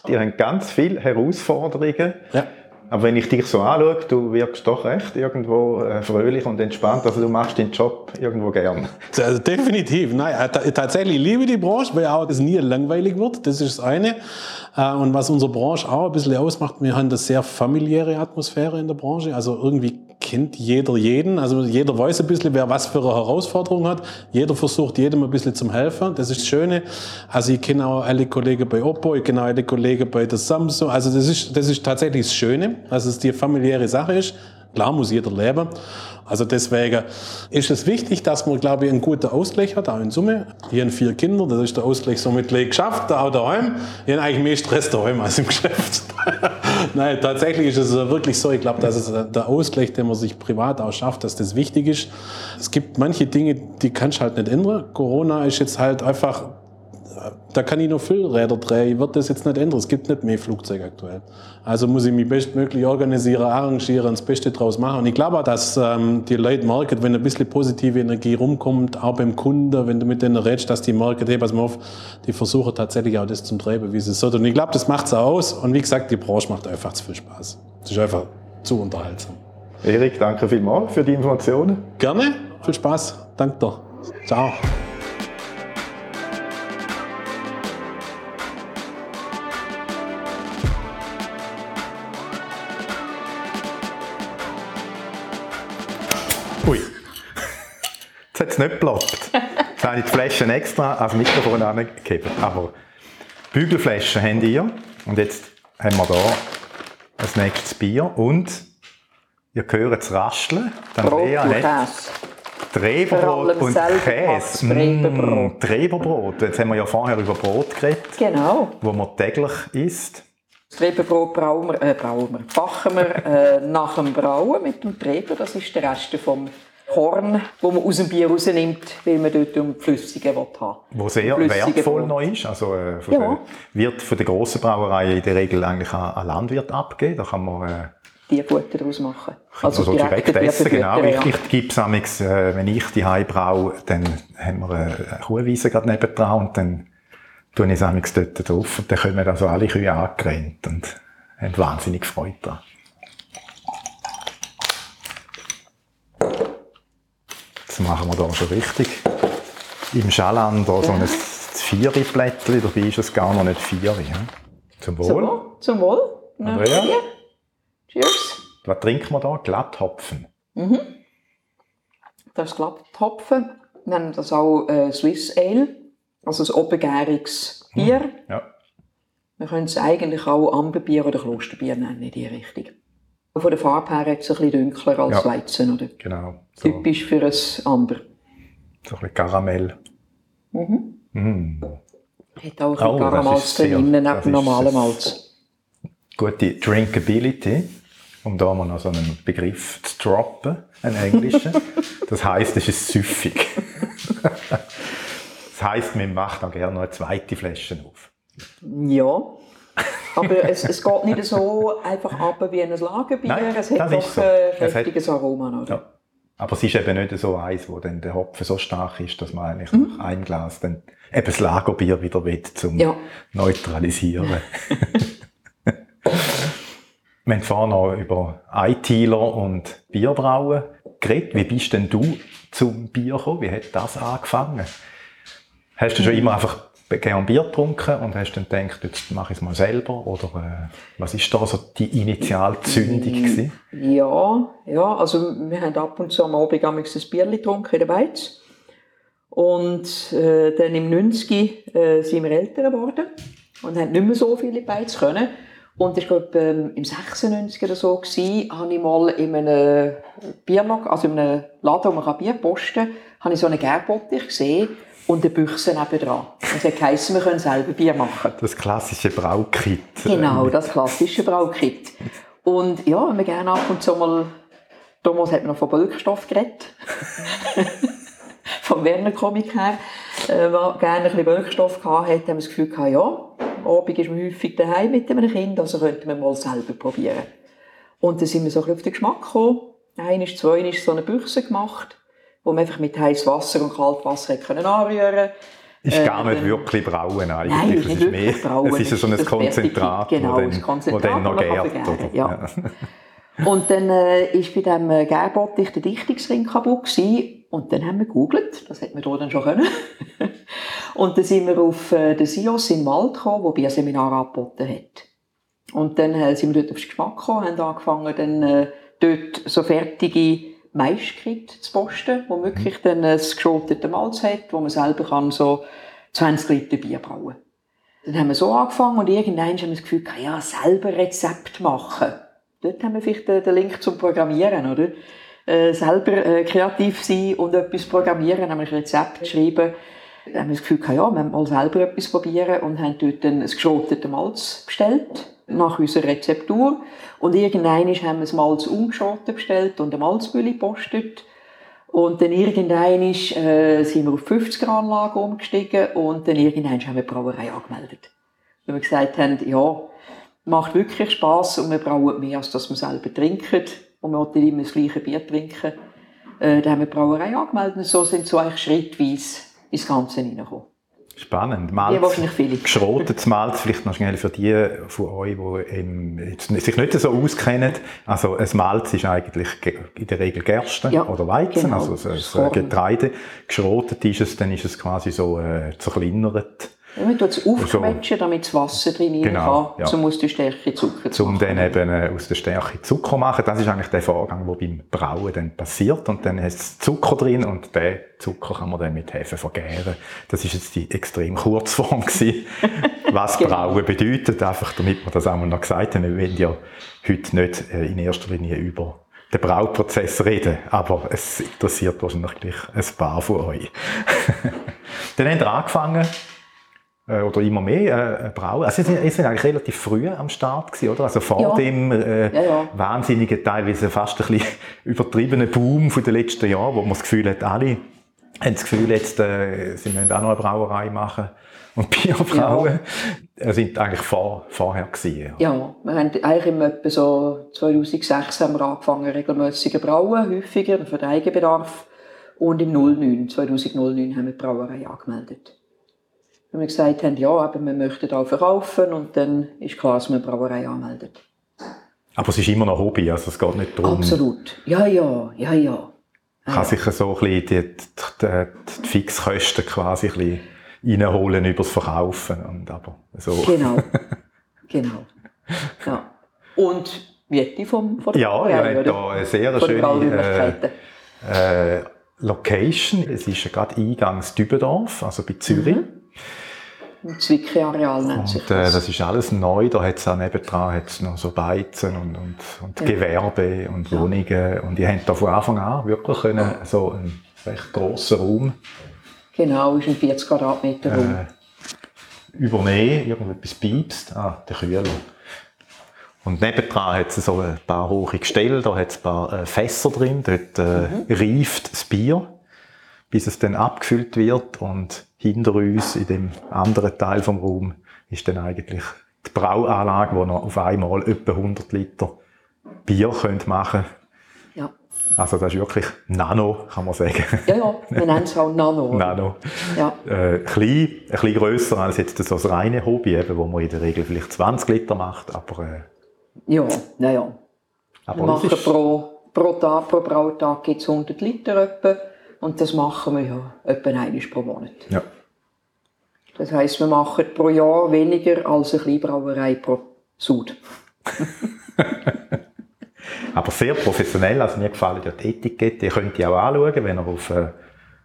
Die haben ganz viele Herausforderungen. Ja. Aber wenn ich dich so anschaue, du wirkst doch recht irgendwo äh, fröhlich und entspannt. Also du machst den Job irgendwo gern. [laughs] Also definitiv. Nein, äh, tatsächlich liebe die Branche, weil auch das nie langweilig wird. Das ist das eine. Äh, und was unsere Branche auch ein bisschen ausmacht, wir haben eine sehr familiäre Atmosphäre in der Branche. Also irgendwie kennt jeder jeden. Also jeder weiß ein bisschen, wer was für eine Herausforderung hat. Jeder versucht jedem ein bisschen zum helfen. Das ist das Schöne. Also ich kenne auch alle Kollegen bei Oppo, ich kenne auch alle Kollegen bei der Samsung. Also das ist, das ist tatsächlich das Schöne, dass es die familiäre Sache ist. Klar muss jeder leben. Also deswegen ist es wichtig, dass man, glaube ich, einen guten Ausgleich hat, auch in Summe. Ich habe vier Kinder, das ist der Ausgleich somit geschafft, auch daheim. Ich habe eigentlich mehr Stress daheim als im [laughs] Geschäft. Nein, tatsächlich ist es wirklich so. Ich glaube, dass es der Ausgleich, den man sich privat auch schafft, dass das wichtig ist. Es gibt manche Dinge, die kannst du halt nicht ändern. Corona ist jetzt halt einfach da kann ich noch Füllräder drehen, ich würde das jetzt nicht ändern, es gibt nicht mehr Flugzeuge aktuell. Also muss ich mich bestmöglich organisieren, arrangieren, das Beste draus machen. Und ich glaube auch, dass ähm, die Leute merken, wenn ein bisschen positive Energie rumkommt, auch beim Kunden, wenn du mit denen redest, dass die merken, hey, pass mal auf, die versuchen tatsächlich auch das zum Treiben, wie sie es soll. Und ich glaube, das macht es auch aus. Und wie gesagt, die Branche macht einfach zu viel Spaß. Es ist einfach zu unterhaltsam. Erik, danke vielmals für die Informationen. Gerne, viel Spaß. Danke dir. Ciao. [laughs] Jetzt hat es nicht geploppt. Jetzt habe ich die Flaschen extra ans Mikrofon angegeben. Aber Bügelflaschen haben ihr. Und jetzt haben wir hier ein nächstes Bier und Ihr hört es rascheln. Dann und hat Treberbrot und Käse. gemachtes Treberbrot. Mm, Treberbrot. Jetzt haben wir ja vorher über Brot geredet, Genau. wo man täglich isst. Das Treberbrot brauen wir, äh, brauen wir, backen wir äh, nach dem Brauen mit dem Treber. Das ist der Rest vom Korn, wo man aus dem Bier rausnimmt, weil man dort um die Flüssige haben will. wo sehr wertvoll Brot. noch ist. Also äh, von Ja. der, wird von der grossen Brauerei in der Regel eigentlich an, an Landwirt abgegeben. Da kann man äh, Tierfutter daraus machen. also, direkt direkte essen. Genau. Ich, ich gebe es äh, wenn ich die braue, dann haben wir eine Kuhwiese gerade nebendran und dann tue ich es dort drauf und dann kommen also alle Kühe angerannt und haben wahnsinnig Freude dran. Das machen wir da schon richtig. Im Schalander so ein Vieri-Blättchen, dabei ist es gar noch nicht Vieri. Ja? Zum Wohl. Zum Wohl. Andrea? hier. Cheers. Was trinken wir da? Glatthopfen. Das ist Glatthopfen. Wir nennen das auch äh, Swiss Ale, also ein obengäriges Bier. Ja. Wir können es eigentlich auch Amberbier oder Klosterbier nennen in die Richtung. Von der Farbe her ist es ein bisschen dunkler als Ja. Weizen, oder? Genau. So, Typisch für ein Amber. so ein bisschen Karamell. Mhm. Mm. Hat auch ein Oh, Karamalz drin, neben es. Malz. Gute Drinkability, um da mal noch so einen Begriff zu droppen, einen englischen. [laughs] Das heisst, es ist süffig. [laughs] das heisst, man macht auch gerne noch eine zweite Flasche auf. Ja. Aber es, es geht nicht so einfach ab wie ein Lagerbier. Nein, es hat doch so. ein Es hat- Aroma. Oder? Ja. Aber es ist eben nicht so eins, wo dann der Hopfen so stark ist, dass man eigentlich nach einem Glas dann eben das Lagerbier wieder will, zum Ja. neutralisieren. [laughs] Wir haben vorhin noch über ITler und Bierbrauen geredet. Wie bist denn du zum Bier gekommen? Wie hat das angefangen? Hast du schon immer einfach gerne Bier getrunken und hast dann gedacht, jetzt mache ich es mal selber? Oder äh, was ist da so die Initialzündung gewesen? Ja, ja, also wir haben ab und zu am Abend ein Bier getrunken in der Beiz. Und äh, dann im 90 äh, sind wir älter geworden und haben nicht mehr so viele Beiz können. Und ich glaube, ähm, im 96 oder so war, habe ich mal in einem Bierlog, also in einem Laden, wo man Bier posten kann, habe ich so einen Gärbottich gesehen und eine Büchse nebendran. Und es hat geheißen, wir können selber Bier machen. Das klassische Braukit. Genau, das klassische Braukit. Und ja, wenn wir gerne ab und zu mal, damals hat man noch von Bölkstoff geredet. [laughs] Vom Werner Comic her, äh, man gerne ein bisschen Bölkstoff gehabt hat, haben wir das Gefühl gehabt, ja, Abend ist man häufig daheim mit einem Kind, also könnten wir mal selber probieren. Und dann sind wir so ein bisschen auf den Geschmack gekommen. Ein ist, zwei ist so eine Büchse gemacht, wo man einfach mit heißem Wasser und kaltem Wasser können anrühren Ist gar Äh, nicht wirklich brauen eigentlich. Nein, es ist nicht ist wirklich mehr, brauen. es ist so ein Das Konzentrat, genau, wo, ein dann, Konzentrat, wo dann noch gärt. vergären, ja. Und dann äh, ist bei diesem äh, Gärbottich der Dichtungsring kaputt gewesen. Und dann haben wir gegoogelt, das hätten wir hier dann schon können. [laughs] und dann sind wir auf äh, den Sios in Wald gekommen, wo Bierseminar angeboten hat. Und dann äh, sind wir dort aufs Geschmack gekommen, haben angefangen, dann äh, dort so fertige Maiskit zu posten, wo wirklich dann ein geschrotete Malz hat, wo man selber kann so 20 Liter Bier brauen Dann haben wir so angefangen und irgendwann haben wir das Gefühl, ja, selber Rezept machen. Dort haben wir vielleicht den, Link zum Programmieren, oder? Äh, selber äh, kreativ sein und etwas programmieren, haben wir ein Rezept geschrieben. Dann haben wir das Gefühl, ja, wir haben mal selber etwas probieren und haben dort dann ein geschrotete Malz bestellt, nach unserer Rezeptur. Und irgendwann haben wir das Malz ungeschrotet bestellt und eine Malzmühle gepostet. Und dann irgendwann äh, sind wir auf 50er Anlage umgestiegen und dann irgendwann haben wir die Brauerei angemeldet. Weil wir gesagt haben, ja, macht wirklich Spass und wir brauen mehr, als dass wir selber trinken. Und wir wollten immer das gleiche Bier trinken. Äh, dann haben wir die Brauerei angemeldet und so sind so eigentlich schrittweise ins Ganze hineingekommen. Spannend. Ja, Malz, wahrscheinlich viele. geschrotetes Malz, vielleicht noch schnell für die von euch, die ähm, sich nicht so auskennen. Also ein Malz ist eigentlich ge- in der Regel Gerste Ja, oder Weizen, genau. also ein. Getreide. Geschrotet ist es, dann ist es quasi so äh, zerkleinert. Man tut es aufquetschen, damit das Wasser drin rein Genau, kann, ja. so muss die Stärke Zucker zu um machen. dann eben äh, aus der Stärke Zucker machen. Das ist eigentlich der Vorgang, der beim Brauen dann passiert. Und dann hast du Zucker drin und den Zucker kann man dann mit Hefe vergären. Das ist jetzt die extrem Kurzform [laughs] gewesen, was Genau. Brauen bedeutet. Einfach damit wir das einmal noch gesagt haben. Wir wollen ja heute nicht äh, in erster Linie über den Brauprozess reden, aber es interessiert wahrscheinlich gleich ein paar von euch. [laughs] Dann haben wir angefangen, oder immer mehr äh, Brauen. Also sie sind, sind eigentlich relativ früh am Start gewesen, oder? Also vor Ja. dem äh, Ja, ja. wahnsinnigen, teilweise fast ein bisschen [laughs] übertriebenen Boom von den letzten Jahren, wo man das Gefühl hat, alle haben das Gefühl, jetzt äh, sie müssen auch noch eine Brauerei machen und [laughs] Bier brauen. Ja. sind eigentlich vor, vorher gewesen. Ja. Ja, wir haben eigentlich im etwa so 2006 haben wir angefangen, regelmäßig zu brauen, häufiger für den Eigenbedarf. Und im 09, 2009 haben wir die Brauerei angemeldet. Wenn wir gesagt haben, ja, aber wir möchten auch verkaufen und dann ist klar, dass man eine Brauerei anmeldet. Aber es ist immer noch Hobby, also es geht nicht darum, Absolut. Ja, ja, ja, ja. kann sich so ein bisschen die, die, die, Fixkosten quasi ein bisschen reinholen über das Verkaufen. Und aber so. Genau. [laughs] genau. Ja. Und Vieti vom, von der Ja, Brauerei, habt oder? hier eine sehr Von schöne äh, äh, Location. Es ist ja gerade eingangs Dübendorf, also bei Zürich. Im nennt sich äh, das. das ist alles neu. Da hat es auch nebendran hat's noch so Beizen und, und, und Ja. Gewerbe und Ja. Wohnungen. Und ihr habt da von Anfang an wirklich können, so einen recht grossen Raum Genau, ist ein 40 Quadratmeter Raum. äh, übernehmen. Irgendetwas piepst. Ah, der Kühler. Und nebendran hat es so ein paar hohe Gestelle, da hat es ein paar äh, Fässer drin, dort äh, reift das Bier, bis es dann abgefüllt wird und hinter uns, in dem anderen Teil vom Raum, ist dann eigentlich die Brauanlage, wo noch auf einmal etwa 100 Liter Bier könnt machen Ja. Also das ist wirklich Nano, kann man sagen. ja, ja, wir nennen es auch Nano. [laughs] Nano. Ja. Äh, klein, ein bisschen grösser als jetzt so das reine Hobby, eben, wo man in der Regel vielleicht 20 Liter macht, aber, äh, Ja, ja, ja. Wir machen pro, pro Tag, pro Brautag gibt es 100 Liter etwa. Und das machen wir ja etwa einmal pro Monat. ja. Das heisst, wir machen pro Jahr weniger als eine Kleinbrauerei pro Sud. [laughs] aber sehr professionell, also mir gefallen ja die Etikette, ihr könnt die auch anschauen, wenn ihr auf äh,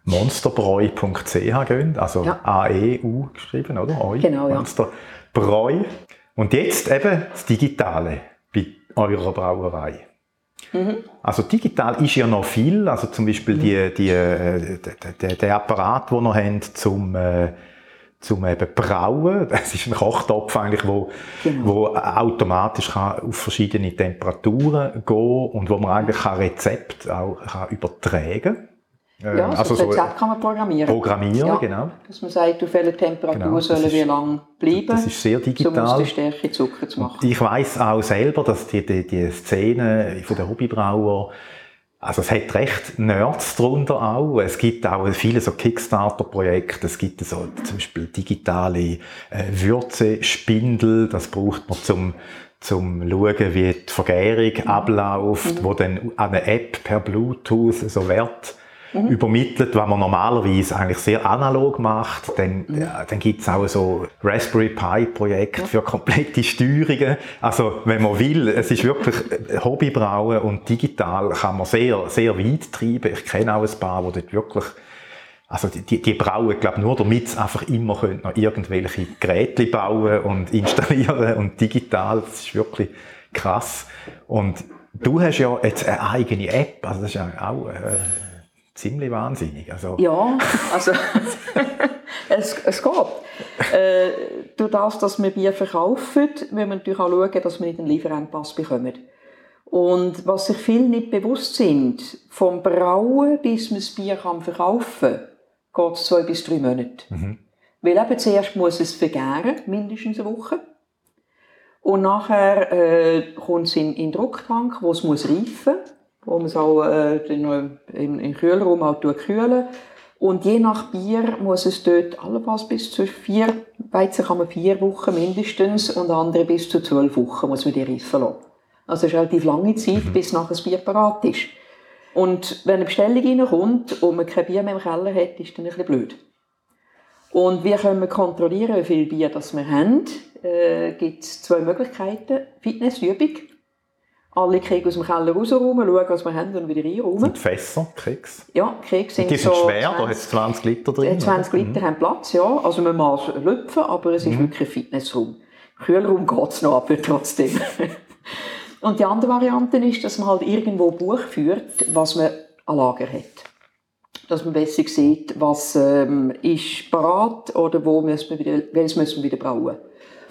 monsterbräu.ch geht, also Ja. A-E-U geschrieben, oder? Eu, Genau, ja. Monsterbräu. Und jetzt eben das Digitale bei eurer Brauerei. Mhm. Also digital ist ja noch viel, also zum Beispiel die, die, äh, der, Apparat, den ihr habt zum, äh, zum eben Brauen, [laughs] das ist ein Kochtopf eigentlich, wo, Genau. wo automatisch kann auf verschiedene Temperaturen gehen und wo man eigentlich kann Rezept auch kann übertragen kann. Ja, also das Rezept kann man programmieren. programmieren, Ja. genau. Dass man sagt, auf welcher Temperatur Genau, sollen ist- wir lang bleiben, das ist sehr um digital. der Stärke Zucker zu machen. Ich weiß auch selber, dass die, die, die Szene von der Hobbybrauer, also es hat recht Nerds drunter auch. Es gibt auch viele so Kickstarter-Projekte. Es gibt so zum Beispiel digitale äh, Würzespindel. Das braucht man zum zum schauen, wie die Vergärung abläuft, wo dann an eine App per Bluetooth so Wert übermittelt, was man normalerweise eigentlich sehr analog macht. Dann, ja, dann gibt's auch so Raspberry Pi Projekte für komplette Steuerungen. Also, wenn man will, es ist wirklich Hobbybrauen und digital kann man sehr, sehr weit treiben. Ich kenne auch ein paar, die dort wirklich also die, die, die brauen, glaube nur, damit sie einfach immer können noch irgendwelche Geräte bauen und installieren und digital. Das ist wirklich krass. Und du hast ja jetzt eine eigene App, also das ist ja auch äh, ziemlich wahnsinnig. Also, Ja, also [laughs] es, es geht. Äh, durch das, dass wir Bier verkaufen, müssen wir natürlich auch schauen, dass wir nicht einen Lieferengpass bekommen. Und was sich viele nicht bewusst sind, vom Brauen bis man das Bier kann verkaufen kann, geht es zwei bis drei Monate. Weil eben zuerst muss es vergären, mindestens eine Woche. Und nachher äh, kommt es in, in den Drucktank, wo es muss reifen wo man es auch äh, im, im Kühlraum auch kühlen Und je nach Bier muss es dort allenfalls bis zu vier, Weizen kann man vier Wochen mindestens und andere bis zu zwölf Wochen muss man die reifen lassen. Also es ist relativ lange Zeit, bis nachher das Bier parat ist. Und wenn eine Bestellung reinkommt und man kein Bier mehr im Keller hat, ist dann ein bisschen blöd. Und wie können wir kontrollieren, wie viel Bier das wir haben? Äh, gibt es zwei Möglichkeiten. Fitnessübung. Alle kriegen aus dem Keller rausräumen, schauen, was wir haben und wieder reinräumen. sind Fässer, Keks. Ja, Kekse sind, Die sind so schwer, da hat es 20 Liter drin. äh, 20 oder? Liter haben Platz, ja. Also man muss lüpfen, aber es ist wirklich ein Fitnessraum. Kühlraum geht es noch, aber trotzdem. [laughs] Und die andere Variante ist, dass man halt irgendwo ein Buch führt, was man an Lager hat. Dass man besser sieht, was ähm, ist parat oder wo müssen wir wieder, welches müssen wir wieder bauen.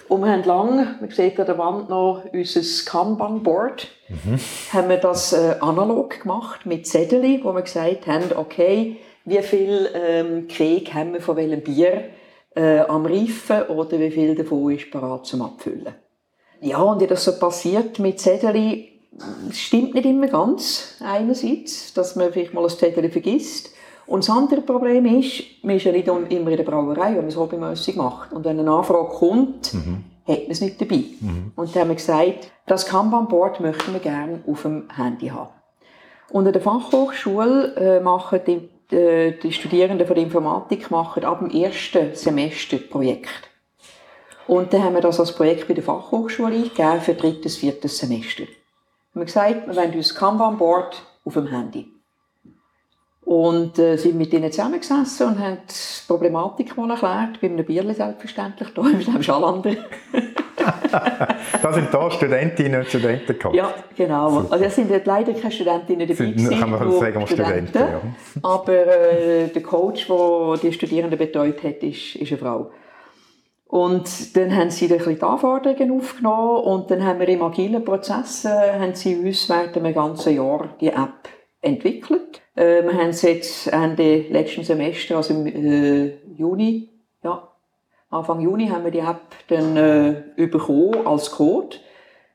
Und wir haben lange, man sieht an der Wand noch unser Kanban-Board, mhm. haben wir das äh, analog gemacht mit Zettel, wo wir gesagt haben, okay, wie viel ähm, Krieg haben wir von welchem Bier äh, am Reifen oder wie viel davon ist parat zum Abfüllen. Ja, und wie das so passiert mit Zettel, stimmt nicht immer ganz, einerseits, dass man vielleicht mal ein Zettel vergisst. Und das andere Problem ist, man ist ja nicht immer in der Brauerei, wenn man es hobbymässig macht. Und wenn eine Anfrage kommt, mhm. hat man es nicht dabei. Mhm. Und dann haben wir gesagt, das Kanban-Board möchten wir gerne auf dem Handy haben. Und an der Fachhochschule äh, machen die, äh, die Studierenden von der Informatik machen ab dem ersten Semester Projekt. Und dann haben wir das als Projekt bei der Fachhochschule eingegeben für drittes, viertes Semester. Wir haben gesagt, wir wollen uns Kanban-Board auf dem Handy. Und äh, sind mit ihnen zusammengesessen und haben die Problematik mal erklärt, bei einem Bierle selbstverständlich, da im Schalander. [laughs] da sind da Studentinnen und Studenten gekommen. Ja, genau. Super. Also es sind leider keine Studentinnen dabei sind, gewesen, kann man sagen, Studenten. Studenten ja. Aber äh, der Coach, der die Studierenden betreut hat, ist, ist eine Frau. Und dann haben sie ein bisschen die Anforderungen aufgenommen und dann haben wir im agilen Prozess äh, haben sie uns während einem ganzen Jahr die App entwickelt. Äh, wir haben es jetzt Ende letzten Semester, also im äh, Juni, ja, Anfang Juni haben wir die App dann äh, bekommen als Code.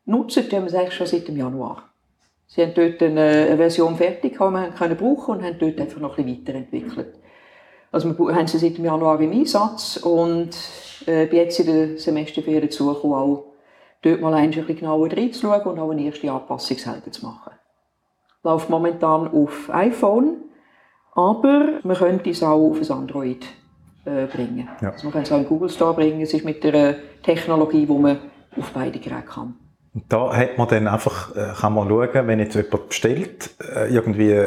Nutzen tun wir es eigentlich schon seit dem Januar. Sie haben dort eine, eine Version fertig, die können brauchen und haben dort einfach noch ein bisschen weiterentwickelt. Also wir haben sie seit dem Januar im Einsatz und äh, bin jetzt in der Semesterferien dazugekommen, auch dort mal ein bisschen genauer reinzuschauen und auch eine erste Anpassung selber zu machen. Läuft momentan auf iPhone, aber man könnte es auch auf ein Android äh, bringen. Ja. Also man kann es auch in Google Store bringen. Es ist mit der Technologie, die man auf beide Geräte kann. Und da hat man dann einfach, äh, kann man schauen, wenn jetzt jemand bestellt, äh, irgendwie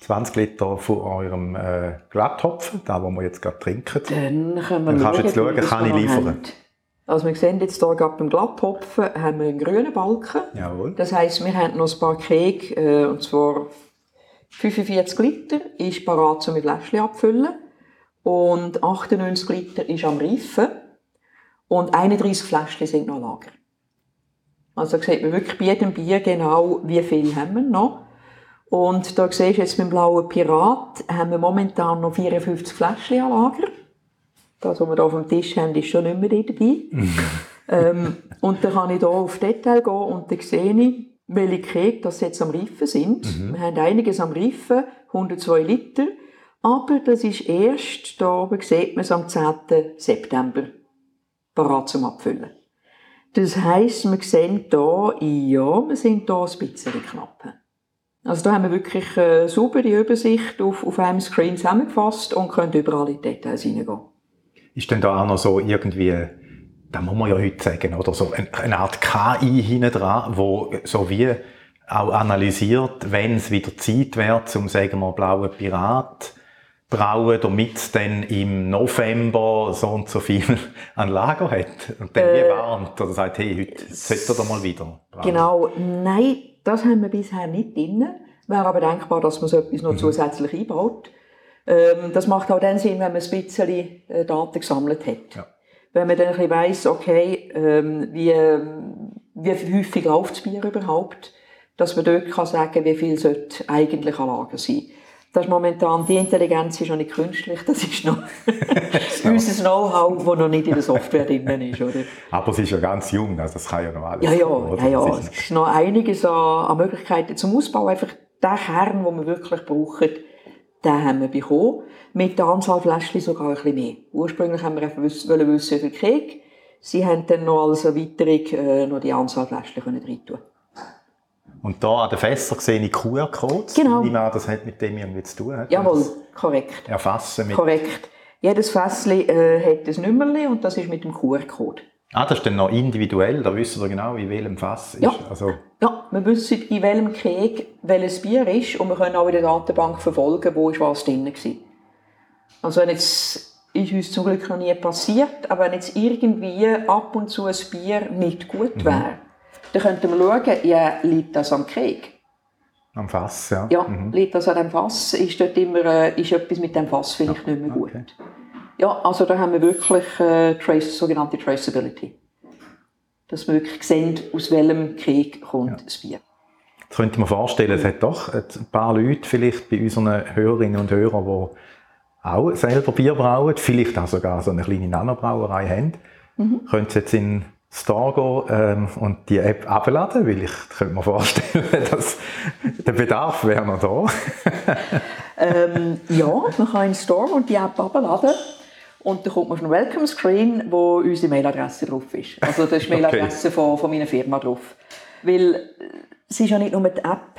20 Liter von eurem äh, Glatthopfen, da wo wir jetzt gerade trinken. Dann können wir dann kannst du jetzt schauen, kann ich liefern. Haben. Also wir sehen jetzt hier gerade beim Glatthopfen haben wir einen grünen Balken. Jawohl. Das heisst, wir haben noch ein paar Keg, äh, und zwar 45 Liter ist parat zum mit Fläschchen abfüllen und 98 Liter ist am Reifen und 31 Fläschchen sind noch Lager. Also da sieht man wirklich bei jedem Bier genau, wie viel haben wir noch. Und da siehst du jetzt mit dem blauen Pirat, haben wir momentan noch 54 Fläschchen an Lager. Das, was wir hier auf dem Tisch haben, ist schon nicht mehr dabei. [laughs] ähm, und dann kann ich hier auf Detail gehen und dann sehe ich, welche Kekse das jetzt am Reifen sind. Mhm. Wir haben einiges am Reifen, 102 Liter. Aber das ist erst, da oben sieht man es am 10. September, parat zum Abfüllen. Das heisst, wir sehen hier, ja, wir sind hier ein bisschen knapp. Also da haben wir wirklich eine saubere Übersicht auf, auf einem Screen zusammengefasst und können überall in die Details hineingehen. Ist denn da auch noch so irgendwie, da muss man ja heute sagen, oder so eine Art KI hinten dran, wo so wie auch analysiert, wenn es wieder Zeit wäre, zum sagen wir blauen Pirat brauen, damit dann im November so und so viel [laughs] an Lager hat und dann äh, warnt oder sagt, hey, heute sollte er mal wieder brauen. Genau, nein, das haben wir bisher nicht drin. Wäre aber denkbar, dass man so etwas noch mhm. zusätzlich einbaut. Ähm, das macht auch dann Sinn, wenn man ein bisschen äh, Daten gesammelt hat. Ja. Wenn man dann ein bisschen weiss, okay, ähm, wie, wie häufig läuft das Bier überhaupt, dass man dort kann sagen wie viel sollte eigentlich an Lager sein. Das ist momentan, die Intelligenz ist noch nicht künstlich, das ist noch [laughs] [laughs] unser Know-how, das noch nicht in der Software drin ist, oder? Aber es ist ja ganz jung, also das kann ja noch alles. Ja, ja, ja, ja. es ist noch einiges an, an Möglichkeiten zum Ausbau. Einfach der Kern, den wir wirklich brauchen, den haben wir bekommen. Mit der Anzahl Fläschchen sogar ein bisschen mehr. Ursprünglich haben wir einfach wissen, wissen wie viel Kek. Sie haben dann noch als Erweiterung äh, noch die Anzahl Fläschchen rein tun. Und da an den Fässern sehe ich QR-Codes. Genau. Wie man das hat mit dem irgendwie zu tun hat. Jawohl, korrekt. Erfassen mit... Korrekt. Jedes Fässchen äh, hat ein Nummerli und das ist mit dem QR-Code. Ah, das ist dann noch individuell, da wissen Sie genau, in welchem Fass ja. ist. Also ja, wir wissen, in welchem Krieg welches Bier ist und wir können auch in der Datenbank verfolgen, wo ist was drin war. Also wenn jetzt, ist uns zum Glück noch nie passiert, aber wenn jetzt irgendwie ab und zu ein Bier nicht gut wäre, mhm. dann könnten wir schauen, ja, liegt das am Krieg? Am Fass, ja. Ja, liegt das an dem Fass? Ist dort immer äh, ist etwas mit dem Fass vielleicht nicht mehr gut? okay. Ja, also da haben wir wirklich äh, Trace, sogenannte Traceability. Dass wir wirklich sehen, aus welchem Krieg kommt das Bier. Jetzt könnte man vorstellen, es hat doch ein paar Leute vielleicht bei unseren Hörerinnen und Hörern, die auch selber Bier brauen, vielleicht auch sogar so eine kleine Nanobrauerei haben. Mhm. Können Sie jetzt in Store gehen ähm, und die App abladen? Weil ich könnte mir vorstellen, [laughs] dass der Bedarf wäre noch da. Ähm, ja, man kann in den Store und die App abladen. Und dann kommt man auf einen Welcome Screen, wo unsere Mailadresse drauf ist. Also da ist die [laughs] Okay. Mailadresse von, von meiner Firma drauf. Weil es ist ja nicht nur die App.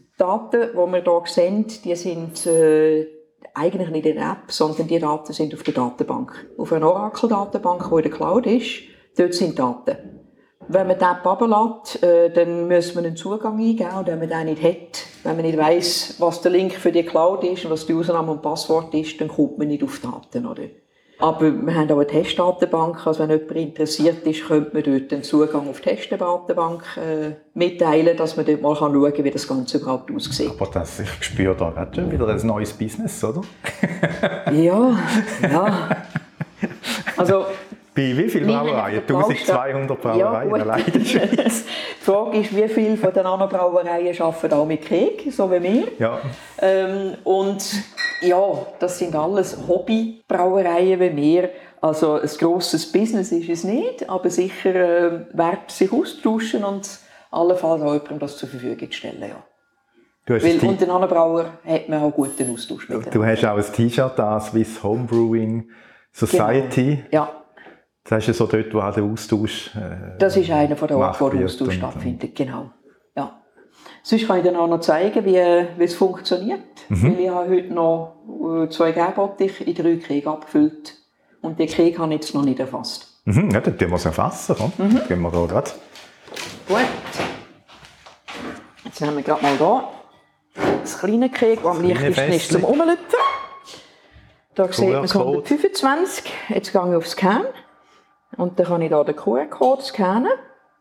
Die Daten, die wir hier sehen, die sind äh, eigentlich nicht in der App, sondern die Daten sind auf der Datenbank. Auf einer Oracle-Datenbank, die in der Cloud ist, dort sind Daten. Wenn man die App runterlässt, äh, dann muss man einen Zugang eingeben. Und wenn man den nicht hat, wenn man nicht weiss, was der Link für die Cloud ist und was die Username und Passwort ist, dann kommt man nicht auf die Daten. Oder? Aber wir haben auch eine Testdatenbank. Also wenn jemand interessiert ist, könnte man dort den Zugang auf die Testdatenbank äh, mitteilen, dass man dort mal schauen kann, wie das Ganze überhaupt aussieht. Aber das, ich spüre da gerade schon wieder ein neues Business, oder? Ja, ja. [laughs] Also, Bei wie vielen Brauereien? viel verkaufst du? 1200 Brauereien gut. allein in der Schweiz. [laughs] Die Frage ist, wie viele von den Nanobrauereien arbeiten auch mit Krieg, so wie wir. Ja, Ähm, und ja, das sind alles Hobbybrauereien wie wir. Also ein grosses Business ist es nicht, aber sicher äh, wert sich austauschen und allenfalls auch jemandem das zur Verfügung stellen. Ja. du hast, Weil ein T- unter Nanobrauer hat man auch guten Austausch mit du hast auch ein T-Shirt da, Swiss Homebrewing Society. Ja, Das ist ja so dort, wo auch der Austausch äh, das ist einer von der Orte, wo der Austausch stattfindet. Genau. Ja. Sonst kann ich dann auch noch zeigen, wie, wie es funktioniert. Mhm. Ich habe heute noch äh, zwei Gärbottich in drei Kriege abgefüllt. Und die Kriege habe ich jetzt noch nicht erfasst. Mhm, ja, dann tun wir es erfassen. Mhm. Gehen wir da gerade. Gut. Jetzt haben wir gerade mal hier das kleine Krieg, das am leichtesten ist zum. Umlüpfen. Da sieht man es QR-Code. 125. Jetzt gehe ich auf Scan. Und dann kann ich hier den QR-Code scannen.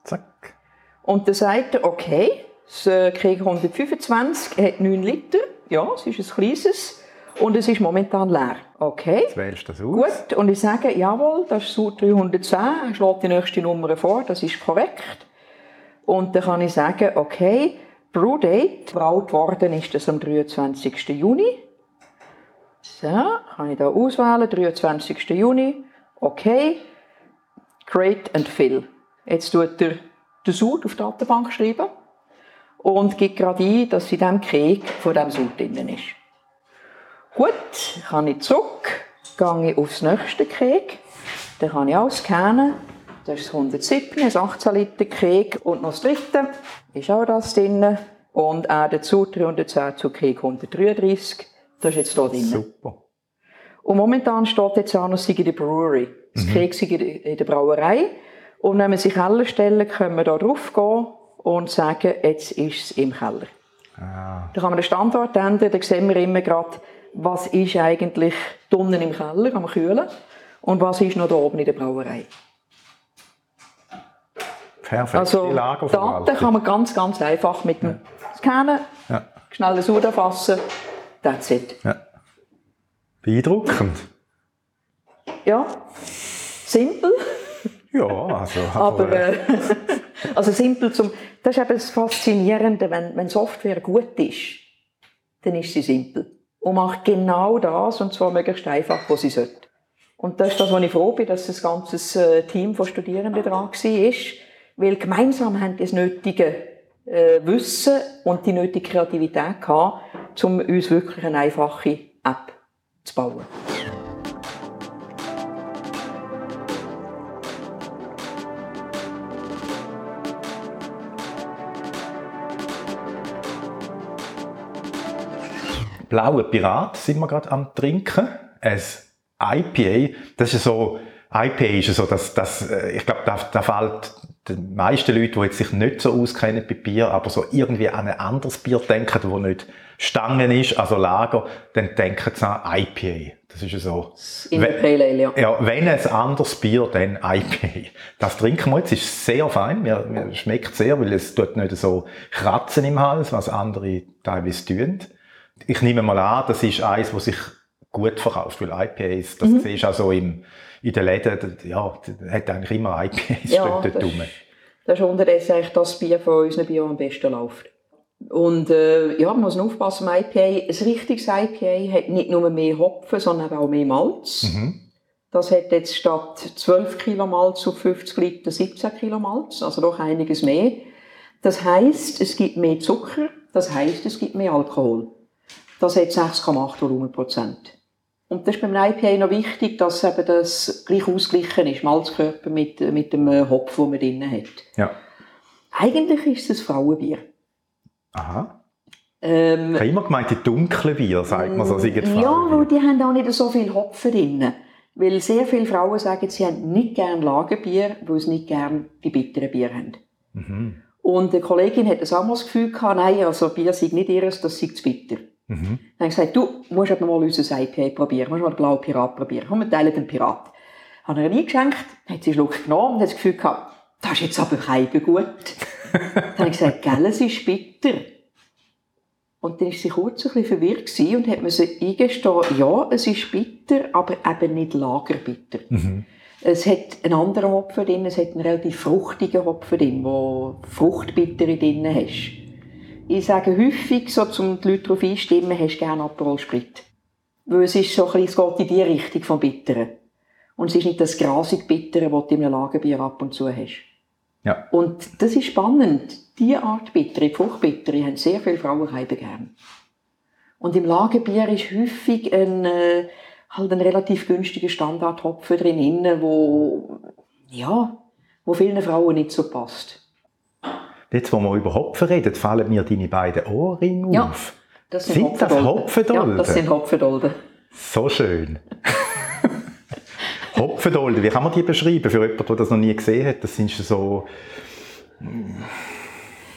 Zack. Und dann sagt er, okay, das Krieg 125 hat 9 Liter. Ja, es ist ein kleines. Und es ist momentan leer. Okay. Jetzt wählst du das aus. Gut, und ich sage, jawohl, das ist Sud 310, ich schlage die nächste Nummer vor, das ist korrekt. Und dann kann ich sagen, okay, Brewdate, braut worden ist das am 23. Juni. So, kann ich da auswählen, 23. Juni, okay, Create and Fill. Jetzt tut er den Sud auf die Datenbank schreiben und gibt gerade ein, dass in diesem Krieg von diesem Sud drin ist. Gut, kann ich zurück, gehe ich aufs nächste Krieg, dann kann ich auch scannen. Das ist das 107, ein 18 Liter Krieg und noch das dritte ist auch das drin. Und auch dazu 310 zu Krieg 133, das ist jetzt hier drin. Super. Und momentan steht jetzt auch noch der Brewery. Das sei in der Brauerei. Und wenn wir sich Keller stellen, können wir da drauf gehen und sagen, jetzt ist es im Keller. Ah, Da kann man den Standort ändern, da sehen wir immer gerade, was ist eigentlich unten im Keller am Kühlen und was ist noch da oben in der Brauerei. perfekt. Also Die Lagerverwaltung. Daten kann man ganz, ganz einfach mit dem Scannen, Ja. schnell ein Sud erfassen, that's it. Ja. Beeindruckend. Ja, simpel, Ja, also. aber äh, [laughs] also simpel zum, das ist eben das Faszinierende, wenn, wenn Software gut ist, dann ist sie simpel und macht genau das und zwar möglichst einfach, was sie sollte. Und das ist das, wo ich froh bin, dass das ganze äh, Team von Studierenden dran war, weil gemeinsam haben die das nötige äh, Wissen und die nötige Kreativität gehabt, um uns wirklich eine einfache App zu bauen. Blaue Pirat sind wir gerade am Trinken. Ein IPA, das ist so, IPA ist so, das, das, äh, ich glaube, da, da fällt die meisten Leute, die jetzt sich nicht so auskennen bei Bier, aber so irgendwie an ein anderes Bier denken, das nicht Stangen ist, also Lager, dann denken sie an IPA. Das ist ja so. In der Pale Ale, ja. Ja, wenn ein anderes Bier, dann IPA. Das trinken wir jetzt, ist sehr fein, mir, mir schmeckt sehr, weil es tut nicht so kratzen im Hals, was andere teilweise tun. Ich nehme mal an, das ist eins, das sich gut verkauft, weil IPAs, das Mhm. siehst du auch so im, in den Läden, ja, hat eigentlich immer IPAs Ja, dort das- rum. Das ist unterdessen eigentlich das Bier von unseren das am besten läuft. Und äh, ja, man muss aufpassen, ein IPA, ein richtiges IPA hat nicht nur mehr Hopfen, sondern auch mehr Malz. Mhm. Das hat jetzt statt 12 Kilo Malz auf 50 Liter 17 Kilo Malz, also doch einiges mehr. Das heißt, es gibt mehr Zucker, das heißt, es gibt mehr Alkohol. Das hat 6,8 Volumenprozent. Und das ist beim IPA noch wichtig, dass eben das gleich ausgeglichen ist, Malzkörper mit, mit dem äh, Hopfen, den man drin hat. Ja. Eigentlich ist es ein Frauenbier. Aha. Ähm, Ich habe immer gemeint, die dunklen Bier, sagt man so, sind ja, weil die haben auch nicht so viel Hopfen drin. Weil sehr viele Frauen sagen, sie haben nicht gern Lagerbier, weil sie nicht gern die bitteren Bier haben. Mhm. Und eine Kollegin hat das auch mal das Gefühl gehabt, nein, also Bier sei nicht ihres, das sei zu bitter. Mhm. Dann habe ich gesagt, du musst aber mal unser IPA probieren, musst mal den blauen Pirat probieren. Komm, wir teilen den Pirat. Habe ihr eingeschenkt, hat sie einen Schluck genommen und hat das Gefühl gehabt, das ist jetzt aber kein gut. dann habe ich gesagt, gell, es ist bitter. Und dann war sie kurz ein bisschen verwirrt und hat mir eingestehen, ja, es ist bitter, aber eben nicht lagerbitter. Mhm. Es hat einen anderen Hopfen drin, es hat einen relativ fruchtigen Hopfen drin, wo Fruchtbittere drin hast. Ich sage häufig, so, um die Leute darauf einstimmen, hast du gerne Aperol Sprit. Weil es ist so ein bisschen, es geht in die Richtung vom Bitteren. Und es ist nicht das grasig Bittere, das du in einem Lagerbier ab und zu hast. Ja. Und das ist spannend. Diese Art Bittere, die Fruchtbittere, haben sehr viele Frauen gern. Und im Lagerbier ist häufig ein, äh, halt ein relativ günstiger Standardhopfen drin, wo, ja, wo vielen Frauen nicht so passt. Jetzt, wo wir über Hopfen reden, fallen mir deine beiden Ohrringe Ja. auf. Das Sind das Hopfendolden. Ja, das sind Hopfendolden. So schön. [laughs] Hopfendolden, wie kann man die beschreiben für jemanden, der das noch nie gesehen hat? Das sind so,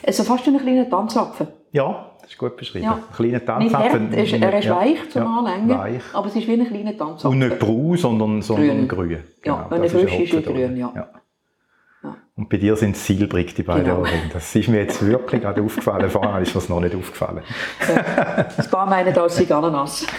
Also fast ein kleiner Tanzapfen. ja, das ist gut beschrieben. Ja. Ein kleiner Nicht hart, er ist, ist Ja. weich zum Ja, Anlängen, Weich. aber es ist wie ein kleiner Tanzapfen. Und nicht braun, sondern, sondern Grün. grün. Ja, wenn er frisch ist, ist er grün, ja. Ja. Ja. Und bei dir sind es silbrig, die beiden Genau. Ohrringe. Das ist mir jetzt wirklich gerade aufgefallen. Vorher ist mir das noch nicht aufgefallen. Das paar meinen da sind Ananas. [laughs]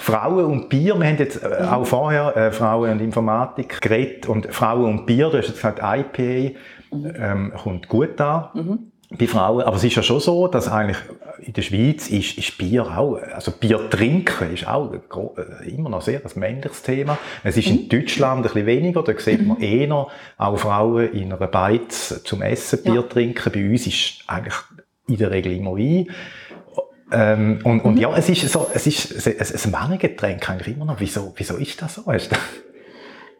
Frauen und Bier, wir haben jetzt Mhm. auch vorher äh, Frauen und Informatik geredet und Frauen und Bier, du hast jetzt gesagt, IPA Mhm. ähm, kommt gut an bei Frauen, aber es ist ja schon so, dass eigentlich in der Schweiz ist, ist Bier auch, also Bier trinken ist auch äh, immer noch sehr ein männliches Thema. Es ist Mhm. in Deutschland ein bisschen weniger, da sieht man eher auch Frauen in einer Beiz zum Essen Bier Ja. trinken. Bei uns ist eigentlich in der Regel immer Wein. Ähm, und, und ja, es ist so, es ist ein, ein Männergetränk eigentlich immer noch. Wieso, wieso ist das so?